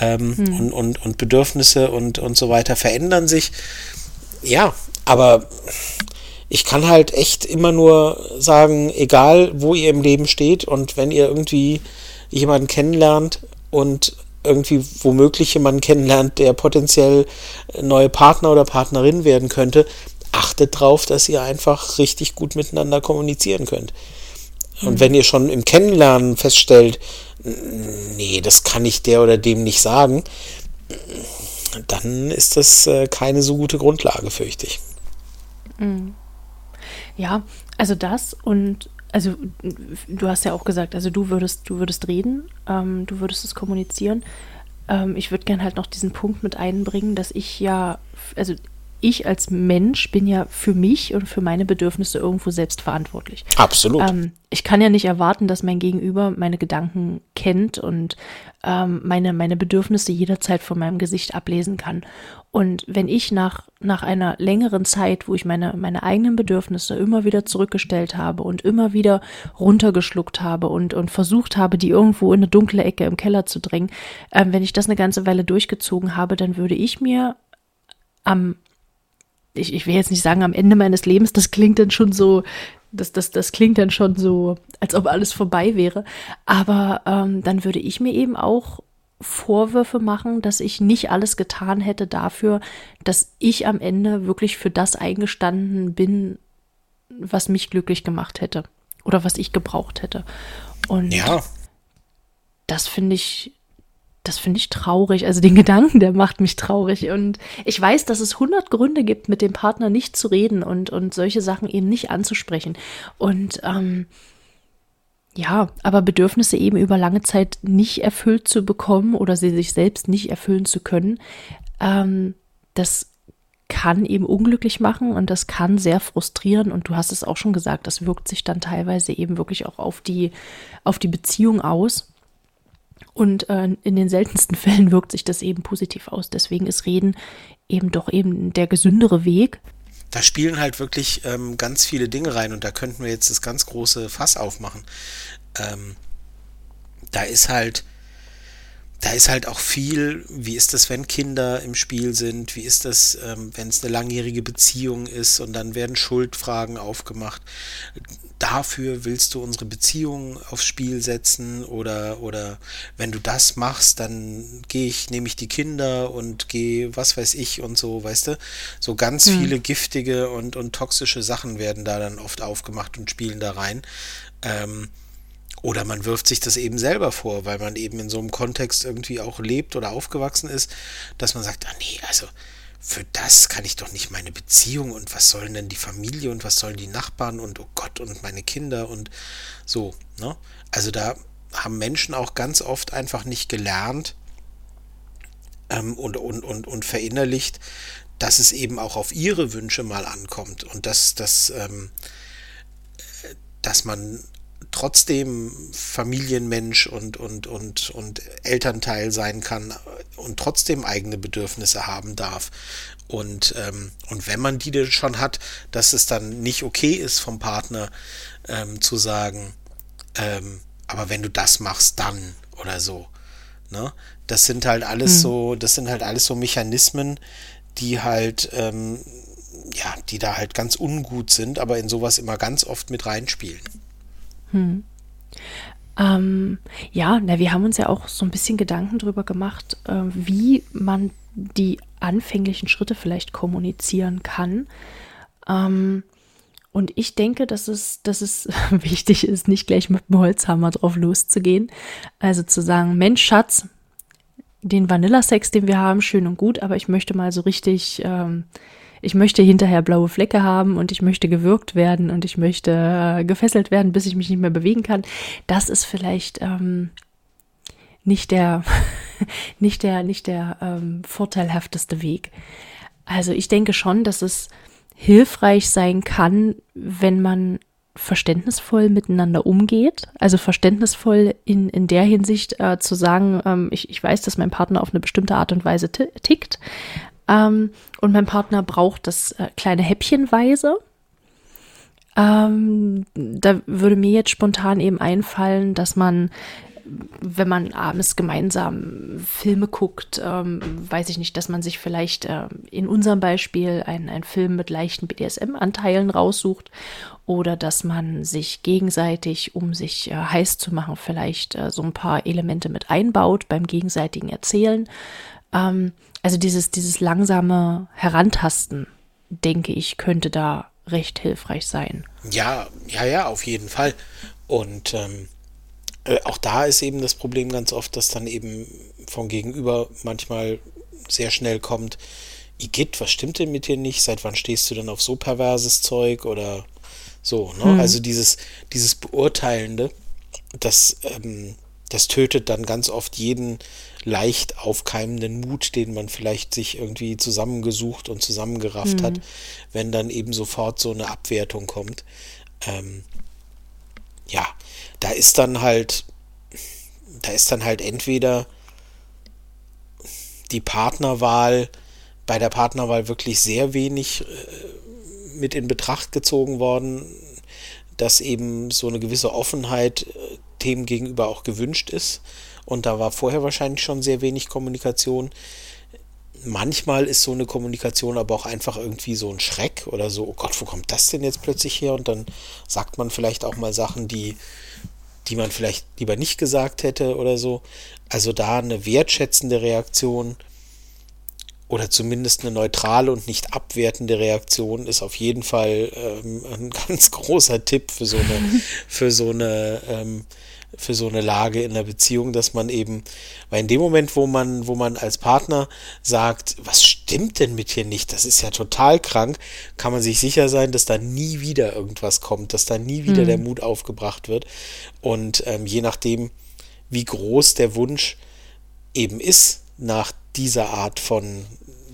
Ähm, und, und, und Bedürfnisse und, und so weiter verändern sich. Ja, aber ich kann halt echt immer nur sagen, egal wo ihr im Leben steht und wenn ihr irgendwie jemanden kennenlernt und irgendwie womöglich jemanden kennenlernt, der potenziell neue Partner oder Partnerin werden könnte, achtet drauf, dass ihr einfach richtig gut miteinander kommunizieren könnt. Und wenn ihr schon im Kennenlernen feststellt, nee, das kann ich der oder dem nicht sagen, dann ist das äh, keine so gute Grundlage, fürchte ich. ja, also das und also du hast ja auch gesagt, also du würdest, du würdest reden, ähm, du würdest es kommunizieren. Ähm, ich würde gerne halt noch diesen Punkt mit einbringen, dass ich ja, also ich als Mensch bin ja für mich und für meine Bedürfnisse irgendwo selbst verantwortlich. Absolut. Ähm, ich kann ja nicht erwarten, dass mein Gegenüber meine Gedanken kennt und ähm, meine, meine Bedürfnisse jederzeit von meinem Gesicht ablesen kann. Und wenn ich nach, nach einer längeren Zeit, wo ich meine, meine eigenen Bedürfnisse immer wieder zurückgestellt habe und immer wieder runtergeschluckt habe und, und versucht habe, die irgendwo in eine dunkle Ecke im Keller zu drängen, ähm, wenn ich das eine ganze Weile durchgezogen habe, dann würde ich mir am ich, ich will jetzt nicht sagen am Ende meines Lebens, das klingt dann schon so, das, das, das klingt dann schon so, als ob alles vorbei wäre. Aber ähm, dann würde ich mir eben auch Vorwürfe machen, dass ich nicht alles getan hätte dafür, dass ich am Ende wirklich für das eingestanden bin, was mich glücklich gemacht hätte oder was ich gebraucht hätte. Und Ja, das finde ich, das finde ich traurig. Also den Gedanken, der macht mich traurig. Und ich weiß, dass es hundert Gründe gibt, mit dem Partner nicht zu reden und, und solche Sachen eben nicht anzusprechen. Und ähm, ja, aber Bedürfnisse eben über lange Zeit nicht erfüllt zu bekommen oder sie sich selbst nicht erfüllen zu können, ähm, das kann eben unglücklich machen und das kann sehr frustrieren. Und du hast es auch schon gesagt, das wirkt sich dann teilweise eben wirklich auch auf die, auf die Beziehung aus. Und äh, in den seltensten Fällen wirkt sich das eben positiv aus. Deswegen ist Reden eben doch eben der gesündere Weg. da spielen halt wirklich ähm, ganz viele Dinge rein und da könnten wir jetzt das ganz große Fass aufmachen. Ähm, da ist halt, da ist halt auch viel, wie ist das, wenn Kinder im Spiel sind, wie ist das, ähm, wenn es eine langjährige Beziehung ist und dann werden Schuldfragen aufgemacht. Dafür willst du unsere Beziehung aufs Spiel setzen oder, oder wenn du das machst, dann gehe ich, nehme ich die Kinder und gehe, was weiß ich und so, weißt du? So ganz viele giftige und, und toxische Sachen werden da dann oft aufgemacht und spielen da rein. Ähm, oder man wirft sich das eben selber vor, weil man eben in so einem Kontext irgendwie auch lebt oder aufgewachsen ist, dass man sagt, ah nee, also für das kann ich doch nicht meine Beziehung und was sollen denn die Familie und was sollen die Nachbarn und oh Gott und meine Kinder und so, ne? Also da haben Menschen auch ganz oft einfach nicht gelernt ähm, und, und, und, und verinnerlicht, dass es eben auch auf ihre Wünsche mal ankommt und dass, dass, ähm, dass man trotzdem Familienmensch und, und, und, und Elternteil sein kann und trotzdem eigene Bedürfnisse haben darf. Und, ähm, und wenn man die denn schon hat, dass es dann nicht okay ist vom Partner ähm, zu sagen, ähm, aber wenn du das machst, dann oder so. Ne? Das sind halt alles so, das sind halt alles so Mechanismen, die halt, ähm, ja, die da halt ganz ungut sind, aber in sowas immer ganz oft mit reinspielen. Ähm, ja, na, wir haben uns ja auch so ein bisschen Gedanken drüber gemacht, äh, wie man die anfänglichen Schritte vielleicht kommunizieren kann. Ähm, und ich denke, dass es, dass es wichtig ist, nicht gleich mit dem Holzhammer drauf loszugehen. Also zu sagen, Mensch, Schatz, den Vanillasex, den wir haben, schön und gut, aber ich möchte mal so richtig, ähm, ich möchte hinterher blaue Flecke haben und ich möchte gewürgt werden und ich möchte äh, gefesselt werden, bis ich mich nicht mehr bewegen kann. Das ist vielleicht ähm, nicht der, nicht der, nicht der ähm, vorteilhafteste Weg. Also ich denke schon, dass es hilfreich sein kann, wenn man verständnisvoll miteinander umgeht. Also verständnisvoll in, in der Hinsicht äh, zu sagen, ähm, ich, ich weiß, dass mein Partner auf eine bestimmte Art und Weise ti- tickt ähm, und mein Partner braucht das äh, kleine Häppchenweise. Ähm, da würde mir jetzt spontan eben einfallen, dass man wenn man abends gemeinsam Filme guckt, ähm, weiß ich nicht, dass man sich vielleicht ähm, in unserem Beispiel einen, einen Film mit leichten BDSM-Anteilen raussucht oder dass man sich gegenseitig, um sich äh, heiß zu machen, vielleicht äh, so ein paar Elemente mit einbaut beim gegenseitigen Erzählen. Ähm, also dieses, dieses langsame Herantasten, denke ich, könnte da recht hilfreich sein. Ja, ja, ja, auf jeden Fall. Und ähm, äh, auch da ist eben das Problem ganz oft, dass dann eben vom Gegenüber manchmal sehr schnell kommt, Igitt, was stimmt denn mit dir nicht? Seit wann stehst du denn auf so perverses Zeug oder so, ne? Also dieses, dieses Beurteilende, das, ähm, das tötet dann ganz oft jeden leicht aufkeimenden Mut, den man vielleicht sich irgendwie zusammengesucht und zusammengerafft hat, wenn dann eben sofort so eine Abwertung kommt. Ähm, ja, da ist dann halt, da ist dann halt entweder die Partnerwahl, bei der Partnerwahl wirklich sehr wenig äh, mit in Betracht gezogen worden, dass eben so eine gewisse Offenheit äh, Themen gegenüber auch gewünscht ist. Und da war vorher wahrscheinlich schon sehr wenig Kommunikation. Manchmal ist so eine Kommunikation aber auch einfach irgendwie so ein Schreck oder so, oh Gott, wo kommt das denn jetzt plötzlich her? Und dann sagt man vielleicht auch mal Sachen, die, die man vielleicht lieber nicht gesagt hätte oder so. Also da eine wertschätzende Reaktion oder zumindest eine neutrale und nicht abwertende Reaktion ist auf jeden Fall ähm, ein ganz großer Tipp für so eine, für so eine, ähm, für so eine Lage in der Beziehung, dass man eben, weil in dem Moment, wo man, wo man als Partner sagt, was stimmt denn mit dir nicht, das ist ja total krank, kann man sich sicher sein, dass da nie wieder irgendwas kommt, dass da nie wieder mhm. der Mut aufgebracht wird. Und ähm, je nachdem, wie groß der Wunsch eben ist nach dieser Art von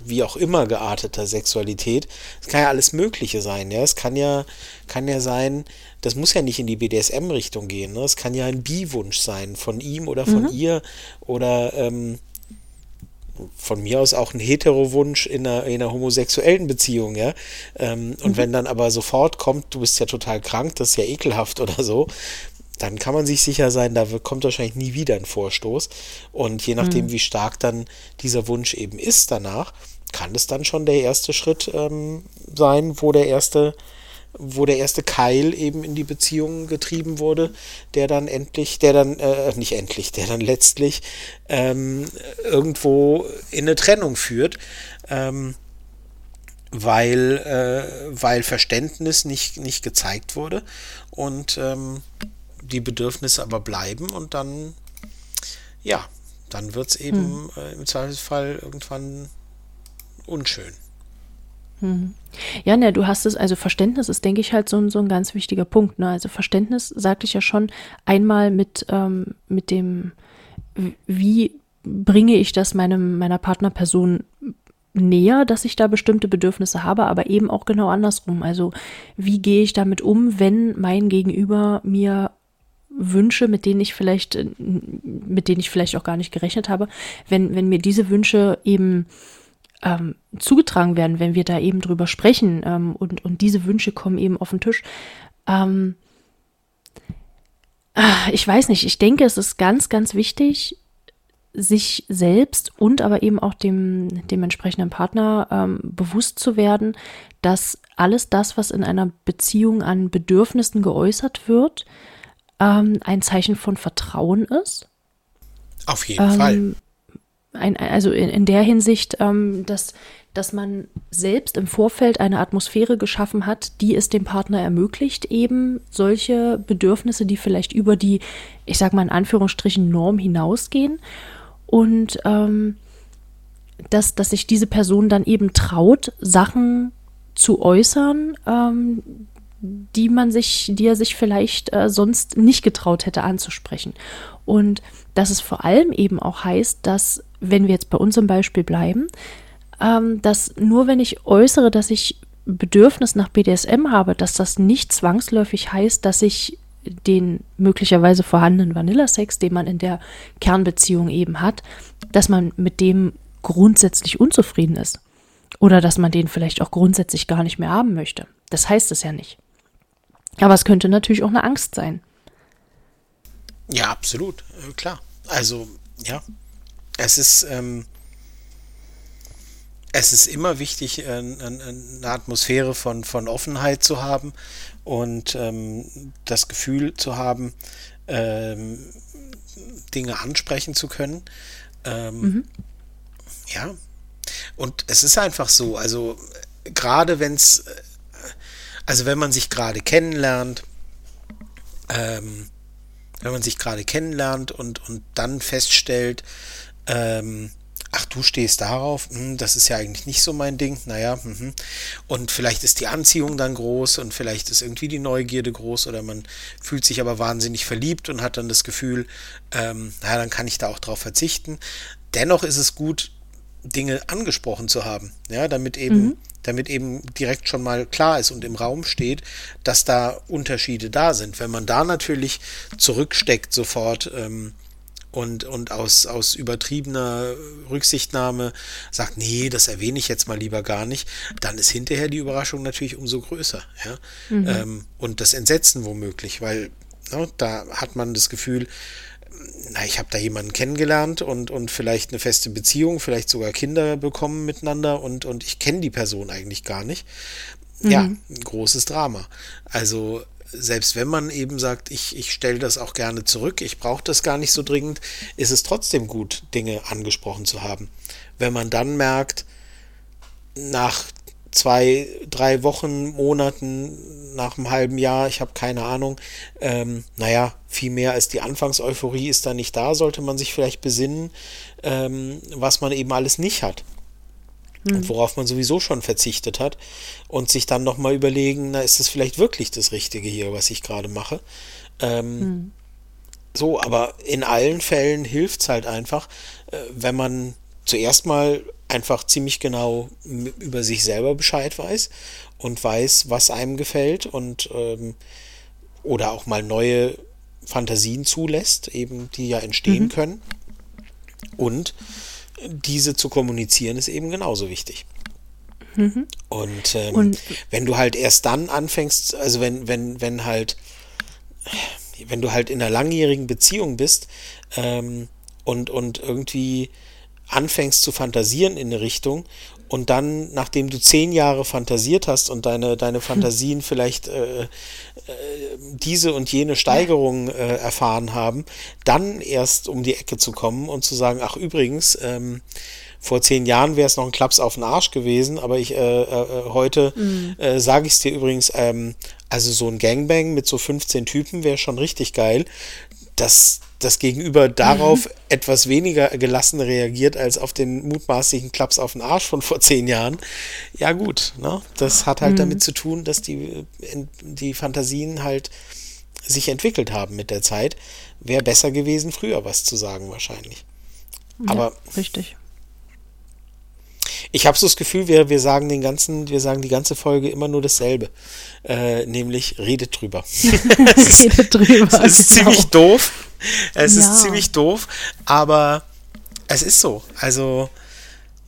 wie auch immer gearteter Sexualität. Es kann ja alles Mögliche sein, ja. Es kann ja, kann ja sein, das muss ja nicht in die BDSM-Richtung gehen. Ne? Es kann ja ein Biwunsch sein von ihm oder von mhm. ihr oder ähm, von mir aus auch ein Hetero-Wunsch in einer, in einer homosexuellen Beziehung, ja. Ähm, und mhm. wenn dann aber sofort kommt, du bist ja total krank, das ist ja ekelhaft oder so, dann kann man sich sicher sein, da kommt wahrscheinlich nie wieder ein Vorstoß. Und je nachdem, mhm. wie stark dann dieser Wunsch eben ist danach, kann es dann schon der erste Schritt ähm, sein, wo der erste, wo der erste Keil eben in die Beziehung getrieben wurde, der dann endlich, der dann, äh, nicht endlich, der dann letztlich ähm, irgendwo in eine Trennung führt. Ähm, weil, äh, weil Verständnis nicht, nicht gezeigt wurde und ähm, die Bedürfnisse aber bleiben und dann, ja, dann wird es eben hm. äh, im Zweifelsfall irgendwann unschön. Hm. Ja, ne, du hast es, also Verständnis ist, denke ich, halt so, so ein ganz wichtiger Punkt. Ne? Also Verständnis sagte ich ja schon einmal mit, ähm, mit dem, wie bringe ich das meinem, meiner Partnerperson näher, dass ich da bestimmte Bedürfnisse habe, aber eben auch genau andersrum. Also wie gehe ich damit um, wenn mein Gegenüber mir Wünsche, mit denen ich vielleicht, mit denen ich vielleicht auch gar nicht gerechnet habe, wenn, wenn mir diese Wünsche eben ähm, zugetragen werden, wenn wir da eben drüber sprechen ähm, und, und diese Wünsche kommen eben auf den Tisch. Ähm, ah, ich weiß nicht, ich denke, es ist ganz, ganz wichtig, sich selbst und aber eben auch dem, dem entsprechenden Partner ähm, bewusst zu werden, dass alles das, was in einer Beziehung an Bedürfnissen geäußert wird, ähm, ein Zeichen von Vertrauen ist. Auf jeden ähm, Fall ein, also in, in der Hinsicht, ähm, dass, dass man selbst im Vorfeld eine Atmosphäre geschaffen hat, die es dem Partner ermöglicht, eben solche Bedürfnisse, die vielleicht über die, ich sag mal in Anführungsstrichen, Norm hinausgehen. Und ähm, dass, dass sich diese Person dann eben traut, Sachen zu äußern, ähm, die man sich, die er sich vielleicht äh, sonst nicht getraut hätte anzusprechen. Und dass es vor allem eben auch heißt, dass, wenn wir jetzt bei unserem Beispiel bleiben, ähm, dass nur wenn ich äußere, dass ich Bedürfnis nach BDSM habe, dass das nicht zwangsläufig heißt, dass ich den möglicherweise vorhandenen Vanillasex, den man in der Kernbeziehung eben hat, dass man mit dem grundsätzlich unzufrieden ist. Oder dass man den vielleicht auch grundsätzlich gar nicht mehr haben möchte. Das heißt es ja nicht. Aber es könnte natürlich auch eine Angst sein. Ja, absolut, äh, klar. Also, ja, es ist, ähm, es ist immer wichtig, äh, eine Atmosphäre von, von Offenheit zu haben und ähm, das Gefühl zu haben, ähm, Dinge ansprechen zu können. Ähm, mhm. Ja, und es ist einfach so, also gerade wenn es, äh, also wenn man sich gerade kennenlernt, ähm, wenn man sich gerade kennenlernt und, und dann feststellt, ähm, ach, du stehst darauf, hm, das ist ja eigentlich nicht so mein Ding, naja, mh. und vielleicht ist die Anziehung dann groß und vielleicht ist irgendwie die Neugierde groß oder man fühlt sich aber wahnsinnig verliebt und hat dann das Gefühl, ähm, naja, dann kann ich da auch drauf verzichten. Dennoch ist es gut, Dinge angesprochen zu haben, ja, damit eben mhm damit eben direkt schon mal klar ist und im Raum steht, dass da Unterschiede da sind. Wenn man da natürlich zurücksteckt sofort ähm, und, und aus, aus übertriebener Rücksichtnahme sagt, nee, das erwähne ich jetzt mal lieber gar nicht, dann ist hinterher die Überraschung natürlich umso größer. Ja? Mhm. Ähm, und das Entsetzen womöglich, weil ne, da hat man das Gefühl, na, ich habe da jemanden kennengelernt und, und vielleicht eine feste Beziehung, vielleicht sogar Kinder bekommen miteinander und, und ich kenne die Person eigentlich gar nicht. Mhm. Ja, ein großes Drama. Also selbst wenn man eben sagt, ich, ich stelle das auch gerne zurück, ich brauche das gar nicht so dringend, ist es trotzdem gut, Dinge angesprochen zu haben. Wenn man dann merkt, nach zwei, drei Wochen, Monaten, nach einem halben Jahr, ich habe keine Ahnung, ähm, naja, viel mehr als die Anfangseuphorie ist da nicht da, sollte man sich vielleicht besinnen, ähm, was man eben alles nicht hat. Mhm. Und worauf man sowieso schon verzichtet hat und sich dann nochmal überlegen, na, ist es vielleicht wirklich das Richtige hier, was ich gerade mache? Ähm, mhm. So, aber in allen Fällen hilft es halt einfach, äh, wenn man zuerst mal einfach ziemlich genau über sich selber Bescheid weiß und weiß, was einem gefällt und ähm, oder auch mal neue Fantasien zulässt, eben die ja entstehen mhm. können. Und diese zu kommunizieren ist eben genauso wichtig. Mhm. Und, ähm, und wenn du halt erst dann anfängst, also wenn, wenn, wenn halt, wenn du halt in einer langjährigen Beziehung bist ähm, und, und irgendwie anfängst zu fantasieren in eine Richtung und dann, nachdem du zehn Jahre fantasiert hast und deine, deine Fantasien vielleicht äh, äh, diese und jene Steigerung äh, erfahren haben, dann erst um die Ecke zu kommen und zu sagen, ach übrigens, ähm, vor zehn Jahren wäre es noch ein Klaps auf den Arsch gewesen, aber ich äh, äh, heute mhm. äh, sage ich es dir übrigens, ähm, also so ein Gangbang mit so 15 Typen wäre schon richtig geil. Das, das Gegenüber darauf mhm. etwas weniger gelassen reagiert als auf den mutmaßlichen Klaps auf den Arsch von vor zehn Jahren. Ja gut, ne? das hat halt mhm. damit zu tun, dass die, die Fantasien halt sich entwickelt haben mit der Zeit. Wäre besser gewesen, früher was zu sagen wahrscheinlich. Ja, Aber richtig. Ich habe so das Gefühl, wir, wir sagen den ganzen, wir sagen die ganze Folge immer nur dasselbe. Äh, nämlich redet drüber. redet drüber. Es ist genau. ziemlich doof. Es ja. ist ziemlich doof, aber es ist so. Also,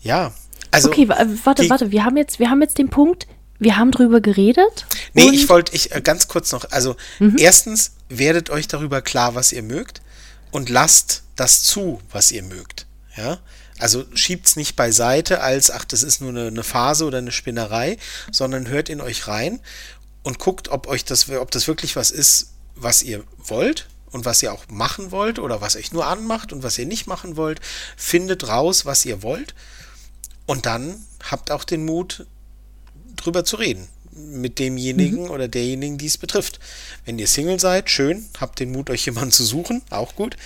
ja. Also, okay, warte, warte, wir haben jetzt, wir haben jetzt den Punkt, wir haben drüber geredet. Nee, ich wollte, ich äh, ganz kurz noch, also mhm. erstens werdet euch darüber klar, was ihr mögt und lasst das zu, was ihr mögt. Ja. Also schiebt es nicht beiseite als, ach, das ist nur eine, eine, Phase oder eine Spinnerei, sondern hört in euch rein und guckt, ob euch das, ob das wirklich was ist, was ihr wollt und was ihr auch machen wollt oder was euch nur anmacht und was ihr nicht machen wollt. Findet raus, was ihr wollt und dann habt auch den Mut, drüber zu reden mit demjenigen mhm. oder derjenigen, die es betrifft. Wenn ihr Single seid, schön, habt den Mut, euch jemanden zu suchen, auch gut.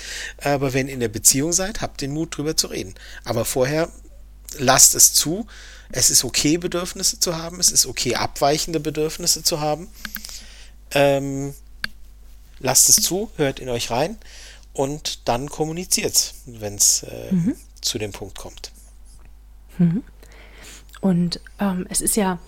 Aber wenn ihr in der Beziehung seid, habt den Mut, drüber zu reden. Aber vorher lasst es zu. Es ist okay, Bedürfnisse zu haben. Es ist okay, abweichende Bedürfnisse zu haben. Ähm, lasst es zu, hört in euch rein und dann kommuniziert, wenn es äh, mhm. zu dem Punkt kommt. Mhm. Und ähm, es ist ja,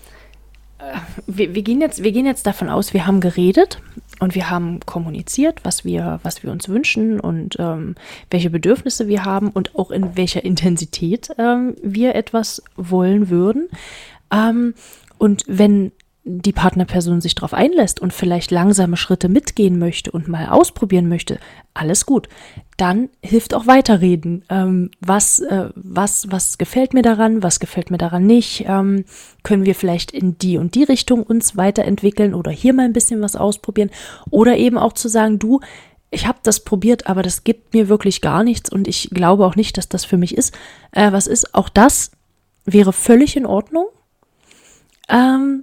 wir, wir, gehen jetzt, wir gehen jetzt davon aus, wir haben geredet und wir haben kommuniziert, was wir, was wir uns wünschen und ähm, welche Bedürfnisse wir haben und auch in welcher Intensität ähm, wir etwas wollen würden. Ähm, und wenn die Partnerperson sich darauf einlässt und vielleicht langsame Schritte mitgehen möchte und mal ausprobieren möchte, alles gut. Dann hilft auch weiterreden. Ähm, was, äh, was, was gefällt mir daran, was gefällt mir daran nicht? Ähm, können wir vielleicht in die und die Richtung uns weiterentwickeln oder hier mal ein bisschen was ausprobieren? Oder eben auch zu sagen, du, ich habe das probiert, aber das gibt mir wirklich gar nichts und ich glaube auch nicht, dass das für mich ist. Äh, was ist? Auch das wäre völlig in Ordnung. Ähm,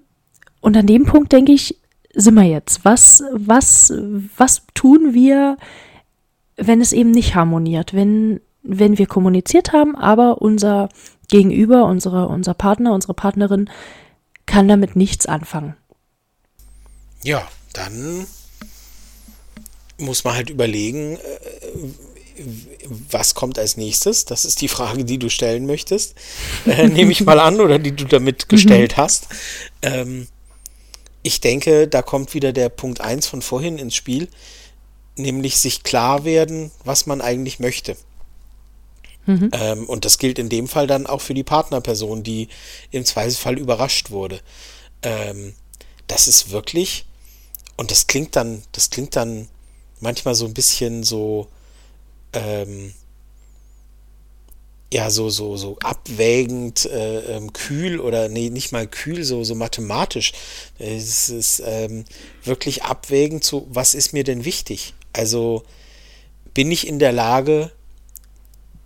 und an dem Punkt denke ich, sind wir jetzt. Was, was, was tun wir, wenn es eben nicht harmoniert? Wenn, wenn wir kommuniziert haben, aber unser Gegenüber, unsere, unser Partner, unsere Partnerin kann damit nichts anfangen. Ja, dann muss man halt überlegen, äh, was kommt als nächstes? Das ist die Frage, die du stellen möchtest. Äh, nehme ich mal an oder die du damit gestellt hast. Ähm, ich denke, da kommt wieder der Punkt 1 von vorhin ins Spiel, nämlich sich klar werden, was man eigentlich möchte. Mhm. Ähm, und das gilt in dem Fall dann auch für die Partnerperson, die im Zweifelsfall überrascht wurde. Ähm, das ist wirklich, und das klingt dann, das klingt dann manchmal so ein bisschen so, ähm, ja so so so abwägend äh, ähm, kühl oder nee nicht mal kühl so so mathematisch. Es ist ähm, wirklich abwägend zu was ist mir denn wichtig? Also bin ich in der Lage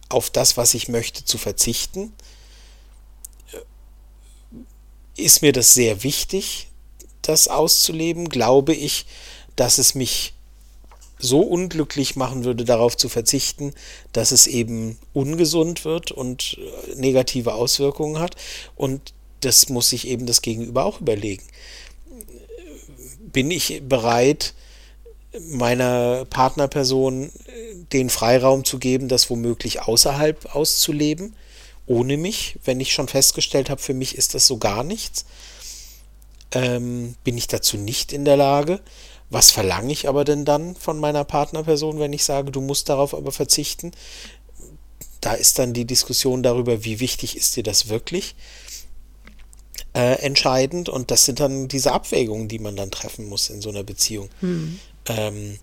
auf das was ich möchte zu verzichten? Ist mir das sehr wichtig, das auszuleben? Glaube ich, dass es mich so unglücklich machen würde, darauf zu verzichten, dass es eben ungesund wird und äh, negative Auswirkungen hat. Und das muss sich eben das Gegenüber auch überlegen. Bin ich bereit, meiner Partnerperson äh, den Freiraum zu geben, das womöglich außerhalb auszuleben, ohne mich, wenn ich schon festgestellt habe, für mich ist das so gar nichts? Ähm, bin ich dazu nicht in der Lage? Was verlange ich aber denn dann von meiner Partnerperson, wenn ich sage, du musst darauf aber verzichten? Da ist dann die Diskussion darüber, wie wichtig ist dir das wirklich äh, entscheidend. Und das sind dann diese Abwägungen, die man dann treffen muss in so einer Beziehung. Hm. Ähm,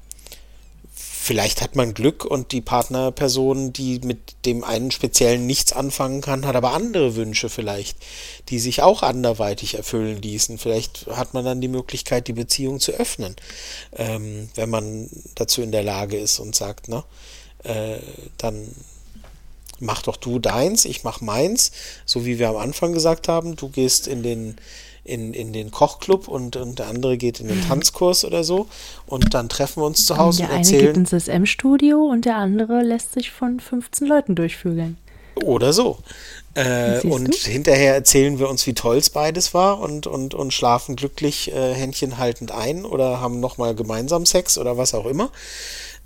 vielleicht hat man Glück und die Partnerperson, die mit dem einen Speziellen nichts anfangen kann, hat aber andere Wünsche vielleicht, die sich auch anderweitig erfüllen ließen. Vielleicht hat man dann die Möglichkeit, die Beziehung zu öffnen, ähm, wenn man dazu in der Lage ist und sagt, ne, äh, dann mach doch du deins, ich mach meins, so wie wir am Anfang gesagt haben, du gehst in den in, in den Kochclub und, und der andere geht in den mhm. Tanzkurs oder so. Und dann treffen wir uns zu Hause der und erzählen. Der eine geht ins SM-Studio und der andere lässt sich von 15 Leuten durchfügeln. Oder so. Äh, und du? hinterher erzählen wir uns, wie toll es beides war und, und, und schlafen glücklich äh, Händchen haltend ein oder haben nochmal gemeinsam Sex oder was auch immer.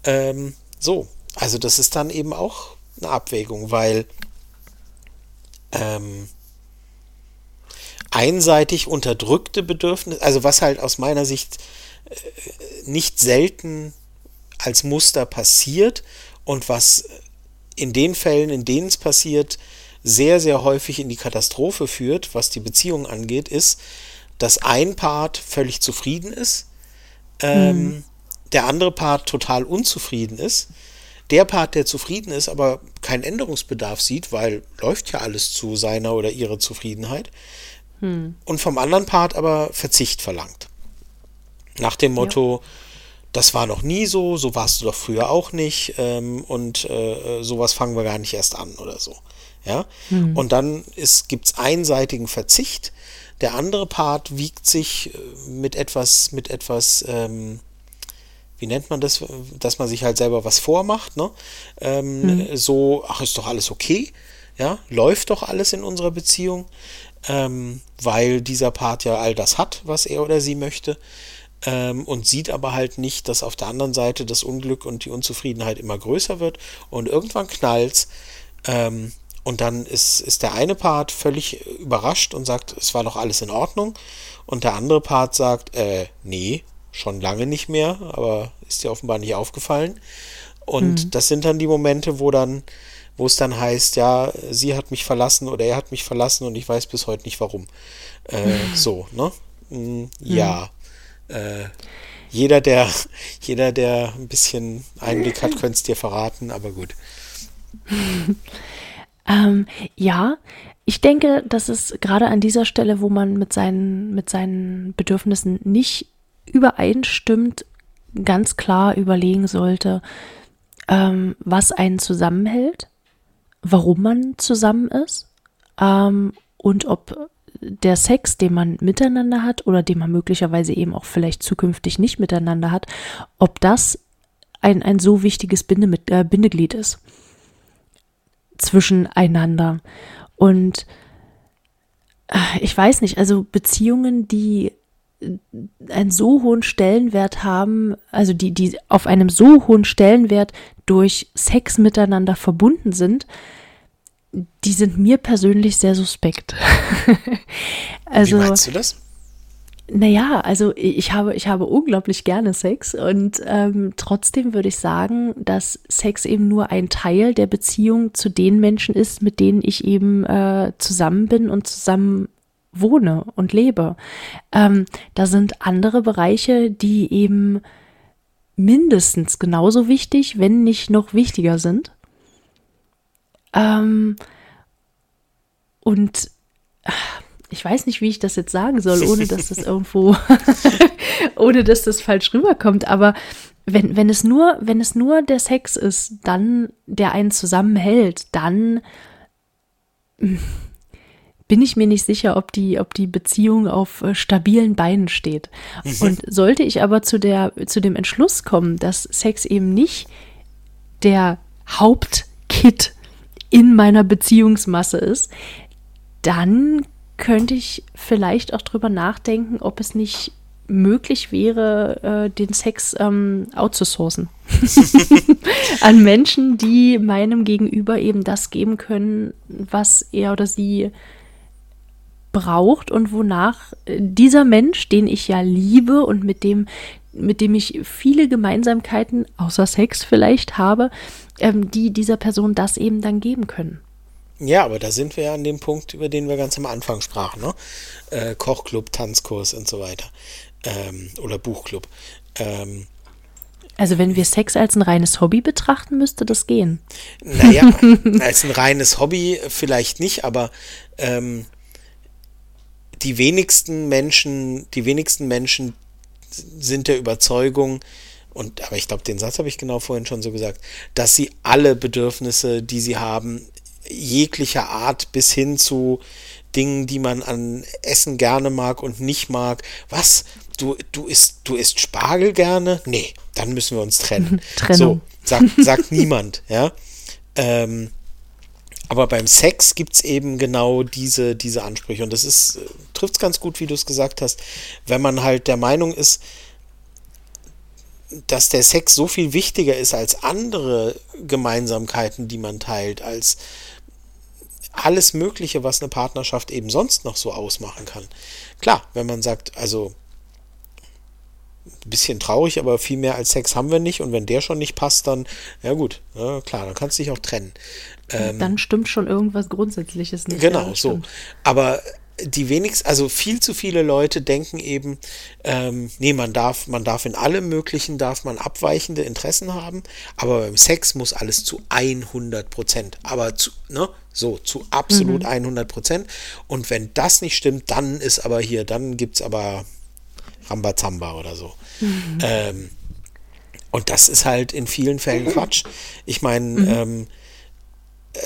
Ähm, so, also das ist dann eben auch eine Abwägung, weil ähm, einseitig unterdrückte Bedürfnisse, also was halt aus meiner Sicht äh, nicht selten als Muster passiert und was in den Fällen, in denen es passiert, sehr, sehr häufig in die Katastrophe führt, was die Beziehung angeht, ist, dass ein Part völlig zufrieden ist, ähm, mhm. der andere Part total unzufrieden ist. Der Part, der zufrieden ist, aber keinen Änderungsbedarf sieht, weil läuft ja alles zu seiner oder ihrer Zufriedenheit, hm. Und vom anderen Part aber Verzicht verlangt. Nach dem Motto, ja. das war noch nie so, so warst du doch früher auch nicht ähm, und äh, sowas fangen wir gar nicht erst an oder so. Ja? Hm. Und dann gibt es einseitigen Verzicht. Der andere Part wiegt sich äh, mit etwas, mit etwas, ähm, wie nennt man das, dass man sich halt selber was vormacht, ne? Ähm, hm. So, ach, ist doch alles okay, ja, läuft doch alles in unserer Beziehung ähm, weil dieser Part ja all das hat, was er oder sie möchte. Ähm, und sieht aber halt nicht, dass auf der anderen Seite das Unglück und die Unzufriedenheit immer größer wird und irgendwann knallt's. Ähm, und dann ist, ist der eine Part völlig überrascht und sagt, es war doch alles in Ordnung. Und der andere Part sagt, äh, nee, schon lange nicht mehr, aber ist dir offenbar nicht aufgefallen. Und mhm. das sind dann die Momente, wo dann wo es dann heißt, ja, sie hat mich verlassen oder er hat mich verlassen und ich weiß bis heute nicht warum. Äh, so, ne? Mm, ja. Mhm. Äh, jeder, der, jeder, der ein bisschen Einblick hat, könnte es dir verraten, aber gut. ähm, ja, ich denke, dass es gerade an dieser Stelle, wo man mit seinen, mit seinen Bedürfnissen nicht übereinstimmt, ganz klar überlegen sollte, ähm, was einen zusammenhält warum man zusammen ist ähm, und ob der Sex, den man miteinander hat oder den man möglicherweise eben auch vielleicht zukünftig nicht miteinander hat, ob das ein, ein so wichtiges Binde mit, äh, Bindeglied ist zwischeneinander. Und äh, ich weiß nicht, also Beziehungen, die einen so hohen Stellenwert haben, also die, die auf einem so hohen Stellenwert durch Sex miteinander verbunden sind, die sind mir persönlich sehr suspekt. also, Wie meinst du das? Naja, also ich habe, ich habe unglaublich gerne Sex und ähm, trotzdem würde ich sagen, dass Sex eben nur ein Teil der Beziehung zu den Menschen ist, mit denen ich eben äh, zusammen bin und zusammen wohne und lebe. Ähm, da sind andere Bereiche, die eben mindestens genauso wichtig, wenn nicht noch wichtiger sind. Ähm, und äh, ich weiß nicht, wie ich das jetzt sagen soll, ohne dass das irgendwo, ohne dass das falsch rüberkommt, aber wenn, wenn es nur, wenn es nur der Sex ist, dann, der einen zusammenhält, dann bin ich mir nicht sicher, ob die, ob die Beziehung auf äh, stabilen Beinen steht. Mhm. Und sollte ich aber zu, der, zu dem Entschluss kommen, dass Sex eben nicht der Hauptkit in meiner Beziehungsmasse ist, dann könnte ich vielleicht auch drüber nachdenken, ob es nicht möglich wäre, äh, den Sex ähm, outzusourcen. An Menschen, die meinem Gegenüber eben das geben können, was er oder sie braucht und wonach dieser Mensch, den ich ja liebe und mit dem, mit dem ich viele Gemeinsamkeiten, außer Sex vielleicht habe, ähm, die dieser Person das eben dann geben können. Ja, aber da sind wir ja an dem Punkt, über den wir ganz am Anfang sprachen, ne? Äh, Kochclub, Tanzkurs und so weiter ähm, oder Buchclub. Ähm, also wenn wir Sex als ein reines Hobby betrachten, müsste das gehen. Naja, als ein reines Hobby vielleicht nicht, aber ähm, die wenigsten Menschen, die wenigsten Menschen sind der Überzeugung, und aber ich glaube, den Satz habe ich genau vorhin schon so gesagt, dass sie alle Bedürfnisse, die sie haben, jeglicher Art bis hin zu Dingen, die man an Essen gerne mag und nicht mag. Was? Du, du isst, du isst Spargel gerne? Nee, dann müssen wir uns trennen. Trennung. So, sagt, sagt niemand, ja. Ähm, aber beim Sex gibt es eben genau diese, diese Ansprüche. Und das ist, äh, trifft es ganz gut, wie du es gesagt hast. Wenn man halt der Meinung ist, dass der Sex so viel wichtiger ist als andere Gemeinsamkeiten, die man teilt, als alles Mögliche, was eine Partnerschaft eben sonst noch so ausmachen kann. Klar, wenn man sagt, also ein bisschen traurig, aber viel mehr als Sex haben wir nicht und wenn der schon nicht passt, dann, ja gut, ja, klar, dann kannst du dich auch trennen. Ähm, dann stimmt schon irgendwas Grundsätzliches nicht. Genau, ja, so. Aber die wenigsten, also viel zu viele Leute denken eben, ähm, nee, man darf, man darf in allem Möglichen, darf man abweichende Interessen haben, aber beim Sex muss alles zu 100 Prozent, aber zu, ne, so, zu absolut mhm. 100 Prozent. Und wenn das nicht stimmt, dann ist aber hier, dann gibt es aber Rambazamba oder so. Mhm. Ähm, und das ist halt in vielen Fällen Quatsch. Ich meine, mhm. ähm,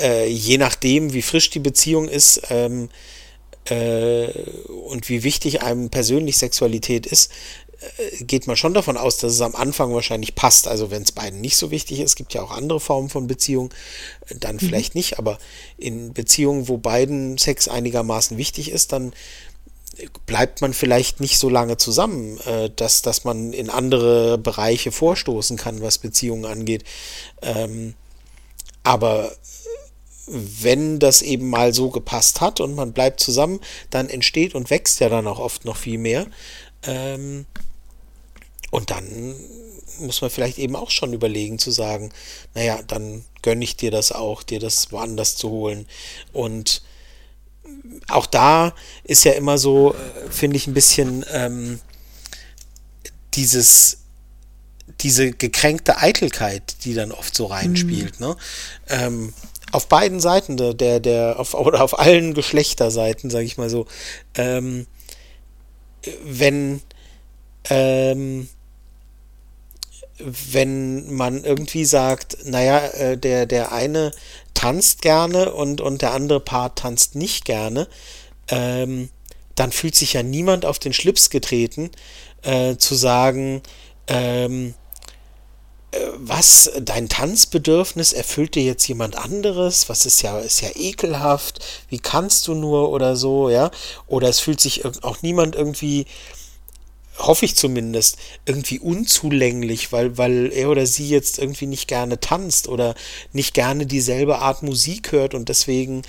äh, je nachdem, wie frisch die Beziehung ist, ähm, äh, und wie wichtig einem persönlich Sexualität ist, äh, geht man schon davon aus, dass es am Anfang wahrscheinlich passt. Also wenn es beiden nicht so wichtig ist, gibt ja auch andere Formen von Beziehung, äh, dann mhm. vielleicht nicht, aber in Beziehungen, wo beiden Sex einigermaßen wichtig ist, dann bleibt man vielleicht nicht so lange zusammen, dass, dass man in andere Bereiche vorstoßen kann, was Beziehungen angeht. Ähm, aber wenn das eben mal so gepasst hat und man bleibt zusammen, dann entsteht und wächst ja dann auch oft noch viel mehr. Ähm, und dann muss man vielleicht eben auch schon überlegen zu sagen, naja, dann gönne ich dir das auch, dir das woanders zu holen. Und auch da ist ja immer so, äh, finde ich, ein bisschen ähm, dieses diese gekränkte Eitelkeit, die dann oft so reinspielt. Mhm. Ne? Ähm, auf beiden Seiten der, der, auf, oder auf allen Geschlechterseiten, sage ich mal so, ähm, wenn, ähm, wenn man irgendwie sagt, naja, äh, der, der eine tanzt gerne und, und der andere Part tanzt nicht gerne, ähm, dann fühlt sich ja niemand auf den Schlips getreten, äh, zu sagen, ähm, was, dein Tanzbedürfnis erfüllt dir jetzt jemand anderes? Was ist ja, ist ja ekelhaft. Wie kannst du nur oder so, ja? Oder es fühlt sich auch niemand irgendwie, hoffe ich zumindest, irgendwie unzulänglich, weil, weil er oder sie jetzt irgendwie nicht gerne tanzt oder nicht gerne dieselbe Art Musik hört und deswegen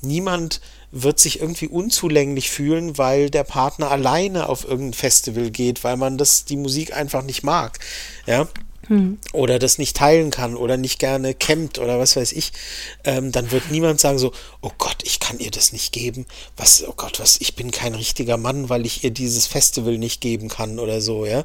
niemand wird sich irgendwie unzulänglich fühlen, weil der Partner alleine auf irgendein Festival geht, weil man das, die Musik einfach nicht mag. Ja, hm. oder das nicht teilen kann oder nicht gerne campt oder was weiß ich, ähm, dann wird niemand sagen so, oh Gott, ich kann ihr das nicht geben. Was, oh Gott, was, ich bin kein richtiger Mann, weil ich ihr dieses Festival nicht geben kann oder so, ja.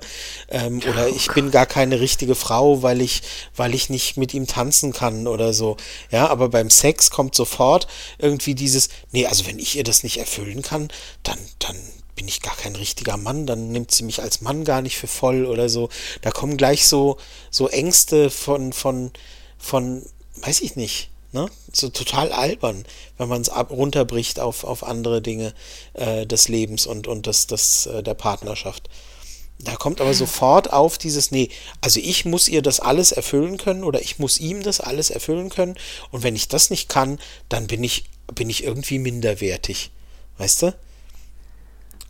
Ähm, oh oder ich Gott. bin gar keine richtige Frau, weil ich, weil ich nicht mit ihm tanzen kann oder so. Ja, aber beim Sex kommt sofort irgendwie dieses, nee, also wenn ich ihr das nicht erfüllen kann, dann, dann, bin ich gar kein richtiger Mann, dann nimmt sie mich als Mann gar nicht für voll oder so. Da kommen gleich so, so Ängste von, von, von, weiß ich nicht, Ne? So total albern, wenn man es runterbricht auf, auf andere Dinge äh, des Lebens und, und des, des, äh, der Partnerschaft. Da kommt aber sofort auf dieses, nee, also ich muss ihr das alles erfüllen können oder ich muss ihm das alles erfüllen können und wenn ich das nicht kann, dann bin ich, bin ich irgendwie minderwertig. Weißt du?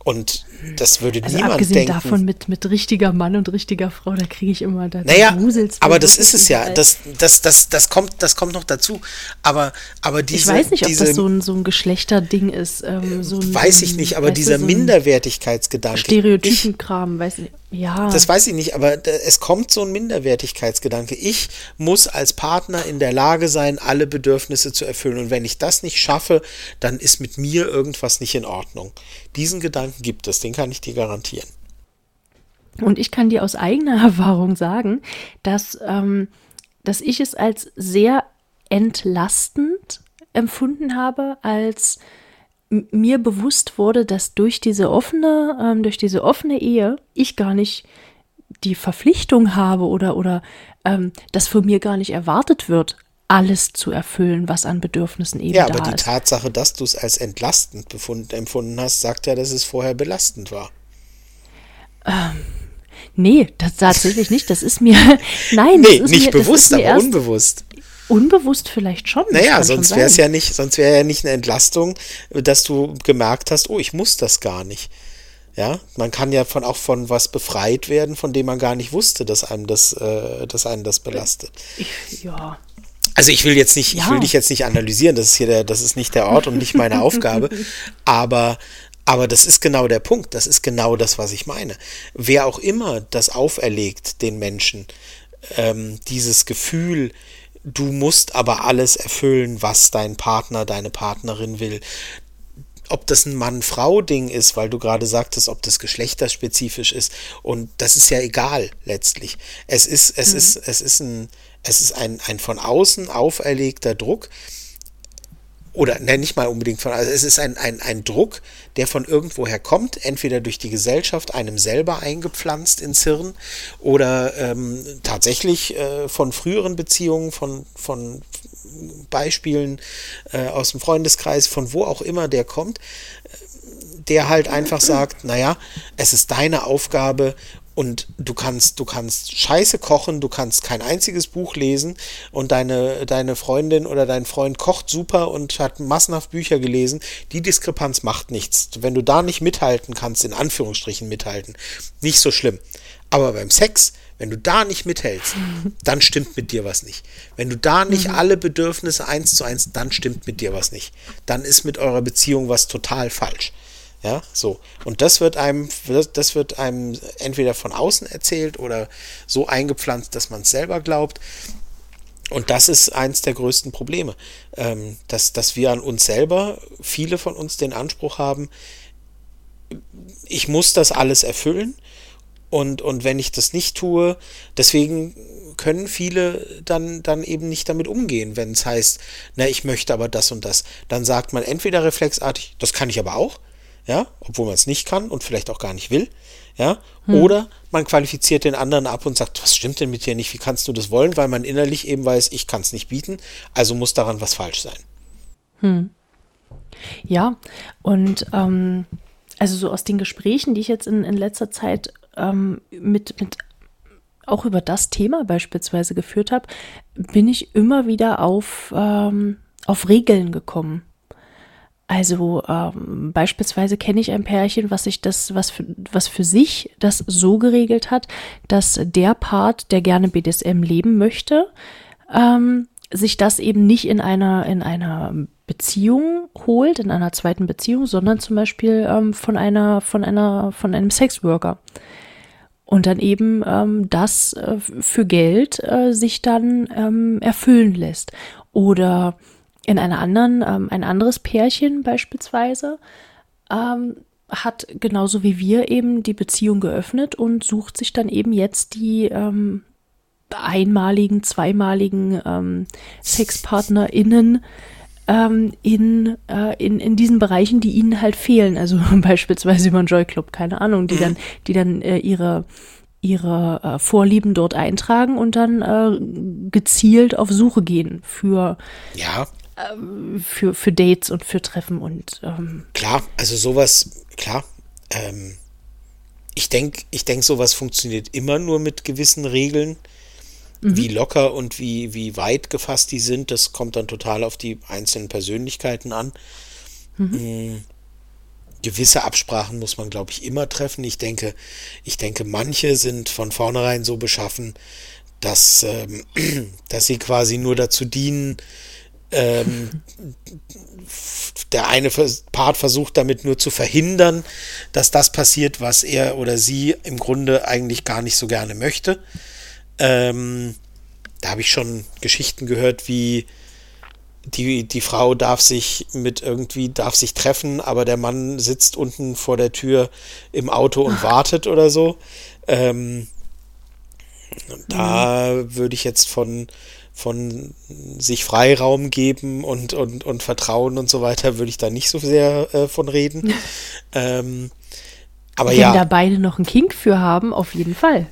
Und das würde also niemand abgesehen denken. davon mit, mit richtiger Mann und richtiger Frau, da kriege ich immer da naja, aber das ist es ja. Das, das, das, das, kommt, das kommt noch dazu. Aber, aber diese. Ich weiß nicht, diese, ob das so ein, so ein Geschlechterding ist. Ähm, so ein, weiß ich nicht, aber dieser so Minderwertigkeitsgedanke. Stereotypenkram, weiß ich nicht. Ja. Das weiß ich nicht, aber es kommt so ein Minderwertigkeitsgedanke. Ich muss als Partner in der Lage sein, alle Bedürfnisse zu erfüllen. Und wenn ich das nicht schaffe, dann ist mit mir irgendwas nicht in Ordnung. Diesen Gedanken gibt es, den kann ich dir garantieren. Und ich kann dir aus eigener Erfahrung sagen, dass, ähm, dass ich es als sehr entlastend empfunden habe, als mir bewusst wurde, dass durch diese offene, ähm, durch diese offene Ehe ich gar nicht die Verpflichtung habe oder, oder ähm, dass von mir gar nicht erwartet wird, alles zu erfüllen, was an Bedürfnissen eben ja, da ist. Ja, aber die Tatsache, dass du es als entlastend befunden, empfunden hast, sagt ja, dass es vorher belastend war. Ähm, nee, das tatsächlich nicht. Das ist mir, nein, nee, nicht mir, bewusst, aber unbewusst. Unbewusst vielleicht schon. Naja, sonst wäre es ja nicht, sonst wäre ja nicht eine Entlastung, dass du gemerkt hast, oh, ich muss das gar nicht. Ja, man kann ja von, auch von was befreit werden, von dem man gar nicht wusste, dass einem das, äh, dass einen das belastet. Ich, ja. Also ich will jetzt nicht, ja. ich will dich jetzt nicht analysieren, das ist hier der, das ist nicht der Ort und nicht meine Aufgabe, aber, aber das ist genau der Punkt, das ist genau das, was ich meine. Wer auch immer das auferlegt, den Menschen, ähm, dieses Gefühl, du musst aber alles erfüllen, was dein Partner, deine Partnerin will. Ob das ein Mann-Frau-Ding ist, weil du gerade sagtest, ob das geschlechterspezifisch ist. Und das ist ja egal letztlich. Es ist, es mhm. ist, es ist ein, es ist ein, ein von außen auferlegter Druck, oder ne, nicht mal unbedingt von, also es ist ein, ein, ein Druck, der von irgendwoher kommt, entweder durch die Gesellschaft einem selber eingepflanzt ins Hirn oder ähm, tatsächlich äh, von früheren Beziehungen, von, von Beispielen äh, aus dem Freundeskreis, von wo auch immer der kommt, der halt einfach sagt, naja, es ist deine Aufgabe und du kannst, du kannst Scheiße kochen, du kannst kein einziges Buch lesen und deine, deine Freundin oder dein Freund kocht super und hat massenhaft Bücher gelesen. Die Diskrepanz macht nichts. Wenn du da nicht mithalten kannst, in Anführungsstrichen mithalten, nicht so schlimm. Aber beim Sex, wenn du da nicht mithältst, dann stimmt mit dir was nicht. Wenn du da nicht mhm. alle Bedürfnisse eins zu eins, dann stimmt mit dir was nicht. Dann ist mit eurer Beziehung was total falsch. Ja, so. Und das wird einem, das wird einem entweder von außen erzählt oder so eingepflanzt, dass man es selber glaubt. Und das ist eins der größten Probleme, ähm, dass, dass wir an uns selber, viele von uns den Anspruch haben, ich muss das alles erfüllen. Und, und wenn ich das nicht tue, deswegen können viele dann, dann eben nicht damit umgehen, wenn es heißt, na, ich möchte aber das und das. Dann sagt man entweder reflexartig, das kann ich aber auch, ja, obwohl man es nicht kann und vielleicht auch gar nicht will, ja, hm. oder man qualifiziert den anderen ab und sagt, was stimmt denn mit dir nicht, wie kannst du das wollen, weil man innerlich eben weiß, ich kann es nicht bieten, also muss daran was falsch sein. Hm. Ja, und ähm, also so aus den Gesprächen, die ich jetzt in, in letzter Zeit ähm, mit, mit auch über das Thema beispielsweise geführt habe, bin ich immer wieder auf, ähm, auf Regeln gekommen. Also ähm, beispielsweise kenne ich ein Pärchen, was sich das, was für, was für sich das so geregelt hat, dass der Part, der gerne BDSM leben möchte, ähm, sich das eben nicht in einer, in einer Beziehung holt, in einer zweiten Beziehung, sondern zum Beispiel ähm, von einer, von einer, von einem Sexworker. Und dann eben ähm, das äh, für Geld äh, sich dann ähm, erfüllen lässt. Oder in einer anderen, ähm, ein anderes Pärchen beispielsweise ähm, hat genauso wie wir eben die Beziehung geöffnet und sucht sich dann eben jetzt die ähm, einmaligen, zweimaligen ähm, SexpartnerInnen ähm, in, äh, in, in diesen Bereichen, die ihnen halt fehlen. Also beispielsweise über einen Joy Club, keine Ahnung, die dann, die dann äh, ihre ihre äh, Vorlieben dort eintragen und dann äh, gezielt auf Suche gehen für ja für, für Dates und für Treffen und ähm klar, also sowas, klar. Ähm, ich denke, ich denke, sowas funktioniert immer nur mit gewissen Regeln. Mhm. Wie locker und wie, wie weit gefasst die sind, das kommt dann total auf die einzelnen Persönlichkeiten an. Mhm. Mhm gewisse Absprachen muss man, glaube ich, immer treffen. Ich denke, ich denke, manche sind von vornherein so beschaffen, dass, ähm, dass sie quasi nur dazu dienen, ähm, der eine Part versucht damit nur zu verhindern, dass das passiert, was er oder sie im Grunde eigentlich gar nicht so gerne möchte. Ähm, da habe ich schon Geschichten gehört, wie die, die Frau darf sich mit irgendwie, darf sich treffen, aber der Mann sitzt unten vor der Tür im Auto und wartet oder so. Ähm, da mhm. würde ich jetzt von, von sich Freiraum geben und, und, und Vertrauen und so weiter, würde ich da nicht so sehr äh, von reden. ähm, aber Wenn ja. da beide noch einen Kink für haben, auf jeden Fall.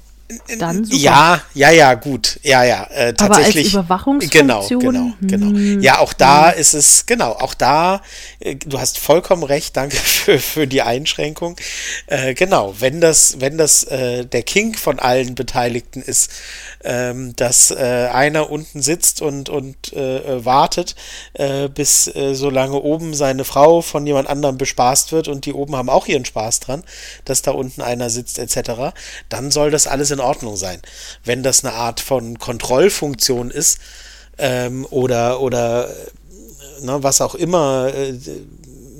Dann super. Ja, ja, ja, gut. Ja, ja, äh, tatsächlich. Aber als Überwachungsfunktion? Genau, genau, genau. Hm. Ja, auch da hm. ist es, genau, auch da, äh, du hast vollkommen recht, danke für, für die Einschränkung. Äh, genau, wenn das, wenn das äh, der Kink von allen Beteiligten ist, ähm, dass äh, einer unten sitzt und, und äh, wartet, bis solange oben seine Frau von jemand anderem bespaßt wird und die oben haben auch ihren Spaß dran, dass da unten einer sitzt, etc., dann soll das alles in in Ordnung sein. Wenn das eine Art von Kontrollfunktion ist ähm, oder, oder ne, was auch immer äh,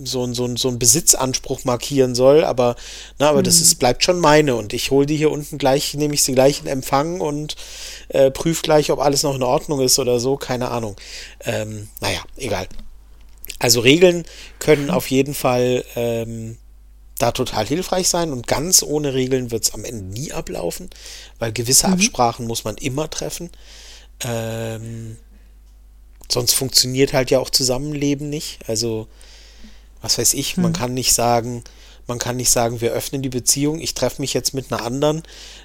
so, so, so ein Besitzanspruch markieren soll, aber, na, aber mhm. das ist, bleibt schon meine und ich hole die hier unten gleich, nehme ich sie gleich in Empfang und äh, prüfe gleich, ob alles noch in Ordnung ist oder so, keine Ahnung. Ähm, naja, egal. Also Regeln können mhm. auf jeden Fall ähm, da total hilfreich sein und ganz ohne Regeln wird es am Ende nie ablaufen, weil gewisse mhm. Absprachen muss man immer treffen. Ähm, sonst funktioniert halt ja auch Zusammenleben nicht. Also, was weiß ich, mhm. man kann nicht sagen, man kann nicht sagen, wir öffnen die Beziehung, ich treffe mich jetzt mit einer anderen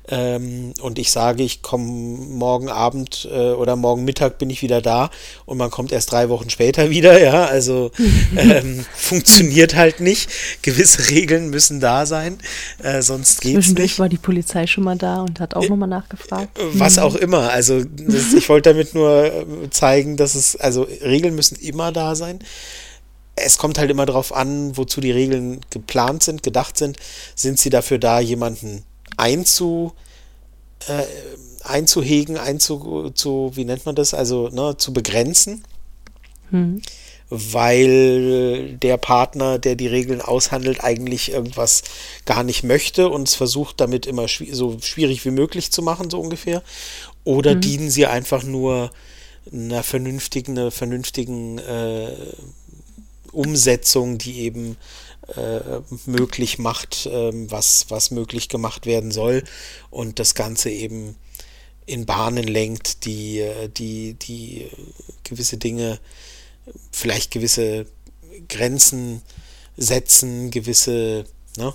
ähm, und ich sage, ich komme morgen Abend äh, oder morgen Mittag bin ich wieder da und man kommt erst drei Wochen später wieder, ja, also ähm, funktioniert halt nicht. Gewisse Regeln müssen da sein, äh, sonst geht's Zwischendurch nicht. war die Polizei schon mal da und hat auch äh, nochmal nachgefragt. Äh, was mhm. auch immer, also das, ich wollte damit nur äh, zeigen, dass es, also Regeln müssen immer da sein es kommt halt immer darauf an, wozu die Regeln geplant sind, gedacht sind. Sind sie dafür da, jemanden einzu, äh, einzuhegen, einzu, zu, wie nennt man das, also ne, zu begrenzen? Hm. Weil der Partner, der die Regeln aushandelt, eigentlich irgendwas gar nicht möchte und es versucht, damit immer schwi so schwierig wie möglich zu machen, so ungefähr. Oder hm. dienen sie einfach nur einer vernünftigen, einer vernünftigen äh, Umsetzung, die eben äh, möglich macht, äh, was, was möglich gemacht werden soll und das Ganze eben in Bahnen lenkt, die, äh, die, die gewisse Dinge, vielleicht gewisse Grenzen setzen, gewisse, ne?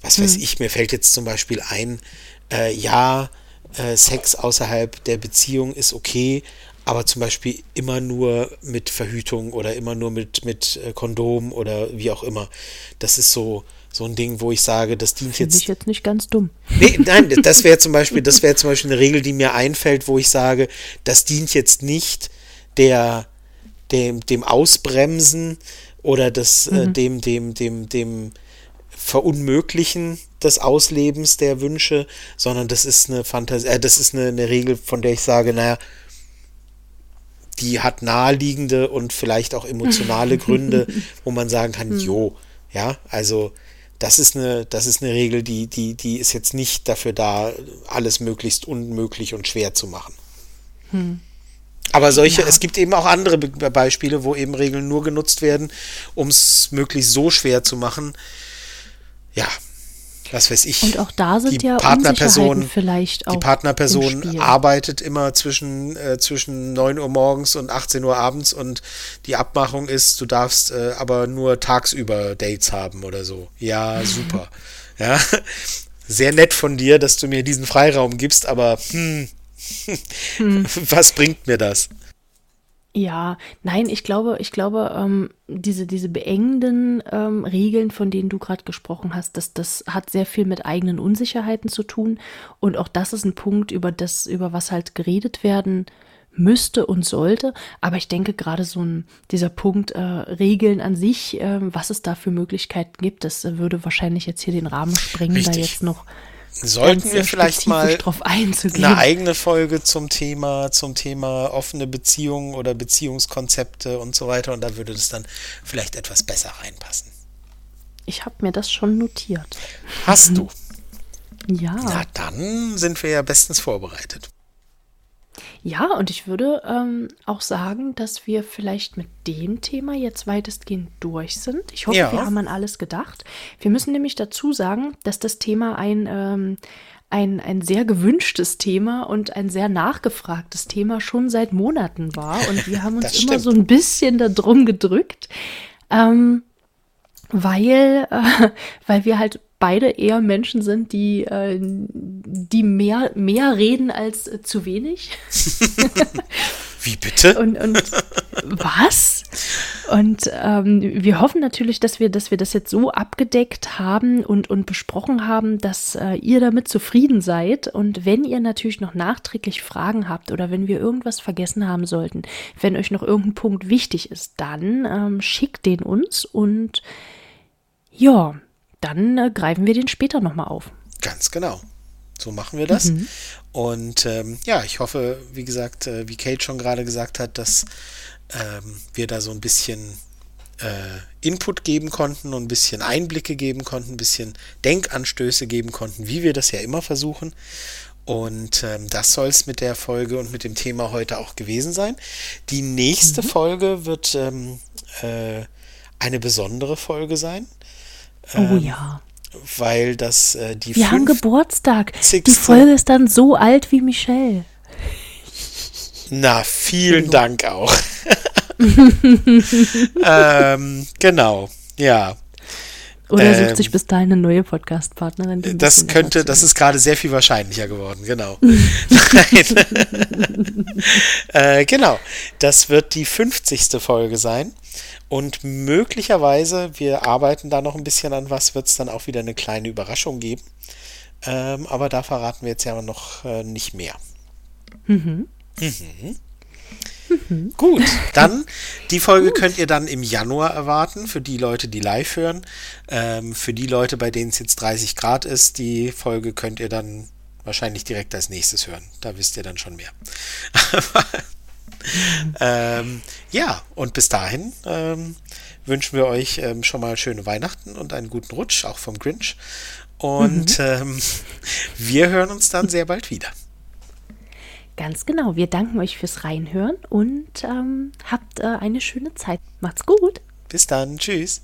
was weiß hm. ich, mir fällt jetzt zum Beispiel ein, äh, ja, äh, Sex außerhalb der Beziehung ist okay, aber zum Beispiel immer nur mit Verhütung oder immer nur mit, mit äh, Kondom oder wie auch immer. Das ist so, so ein Ding, wo ich sage, das dient Find jetzt. ich jetzt nicht ganz dumm. Nee, nein, das wäre zum Beispiel, das wäre zum Beispiel eine Regel, die mir einfällt, wo ich sage, das dient jetzt nicht der, dem, dem Ausbremsen oder das, äh, mhm. äh, dem, dem, dem, dem Verunmöglichen des Auslebens der Wünsche, sondern das ist eine Fantasie, äh, das ist eine, eine Regel, von der ich sage, naja, die hat naheliegende und vielleicht auch emotionale Gründe, wo man sagen kann, hm. jo, ja, also das ist eine, das ist eine Regel, die, die, die ist jetzt nicht dafür da, alles möglichst unmöglich und schwer zu machen. Hm. Aber solche, ja. es gibt eben auch andere Be Beispiele, wo eben Regeln nur genutzt werden, um es möglichst so schwer zu machen. Ja, was weiß ich. Und auch da sind die ja Partnerperson vielleicht auch. Die Partnerperson arbeitet immer zwischen, äh, zwischen 9 Uhr morgens und 18 Uhr abends und die Abmachung ist, du darfst äh, aber nur tagsüber Dates haben oder so. Ja, super. ja. sehr nett von dir, dass du mir diesen Freiraum gibst, aber hm, hm. was bringt mir das? Ja, nein, ich glaube, ich glaube, ähm, diese, diese beengenden ähm, Regeln, von denen du gerade gesprochen hast, das, das hat sehr viel mit eigenen Unsicherheiten zu tun. Und auch das ist ein Punkt, über das, über was halt geredet werden müsste und sollte. Aber ich denke gerade so ein, dieser Punkt äh, Regeln an sich, äh, was es da für Möglichkeiten gibt, das äh, würde wahrscheinlich jetzt hier den Rahmen sprengen, Richtig. da jetzt noch Sollten wir vielleicht mal eine eigene Folge zum Thema, zum Thema offene Beziehungen oder Beziehungskonzepte und so weiter und da würde das dann vielleicht etwas besser reinpassen. Ich habe mir das schon notiert. Hast du? Ja. Na dann sind wir ja bestens vorbereitet. Ja, und ich würde ähm, auch sagen, dass wir vielleicht mit dem Thema jetzt weitestgehend durch sind. Ich hoffe, ja. wir haben an alles gedacht. Wir müssen nämlich dazu sagen, dass das Thema ein, ähm, ein, ein sehr gewünschtes Thema und ein sehr nachgefragtes Thema schon seit Monaten war. Und wir haben uns immer so ein bisschen darum gedrückt. Ähm, weil, äh, weil wir halt beide eher Menschen sind, die, äh, die mehr, mehr reden als äh, zu wenig. Wie bitte? Und, und was? Und ähm, wir hoffen natürlich, dass wir, dass wir das jetzt so abgedeckt haben und, und besprochen haben, dass äh, ihr damit zufrieden seid. Und wenn ihr natürlich noch nachträglich Fragen habt oder wenn wir irgendwas vergessen haben sollten, wenn euch noch irgendein Punkt wichtig ist, dann ähm, schickt den uns und ja, dann äh, greifen wir den später nochmal auf. Ganz genau. So machen wir das. Mhm. Und ähm, ja, ich hoffe, wie gesagt, äh, wie Kate schon gerade gesagt hat, dass ähm, wir da so ein bisschen äh, Input geben konnten und ein bisschen Einblicke geben konnten, ein bisschen Denkanstöße geben konnten, wie wir das ja immer versuchen. Und ähm, das soll es mit der Folge und mit dem Thema heute auch gewesen sein. Die nächste mhm. Folge wird ähm, äh, eine besondere Folge sein. Oh ähm, ja. Weil das äh, die Wir haben Geburtstag. Die Folge ist dann so alt wie Michelle. Na, vielen Dank auch. ähm, genau, ja. Oder ähm, sucht sich bis dahin eine neue Podcast-Partnerin. Das könnte, das ist gerade sehr viel wahrscheinlicher geworden, genau. äh, genau, das wird die 50. Folge sein. Und möglicherweise, wir arbeiten da noch ein bisschen an was, wird es dann auch wieder eine kleine Überraschung geben. Ähm, aber da verraten wir jetzt ja noch äh, nicht mehr. Mhm. Mhm. Mhm. Gut, dann die Folge Gut. könnt ihr dann im Januar erwarten, für die Leute, die live hören. Ähm, für die Leute, bei denen es jetzt 30 Grad ist, die Folge könnt ihr dann wahrscheinlich direkt als nächstes hören. Da wisst ihr dann schon mehr. ähm, ja, und bis dahin ähm, wünschen wir euch ähm, schon mal schöne Weihnachten und einen guten Rutsch, auch vom Grinch. Und mhm. Ähm, wir hören uns dann sehr bald wieder. Ganz genau. Wir danken euch fürs Reinhören und ähm, habt äh, eine schöne Zeit. Macht's gut. Bis dann. Tschüss.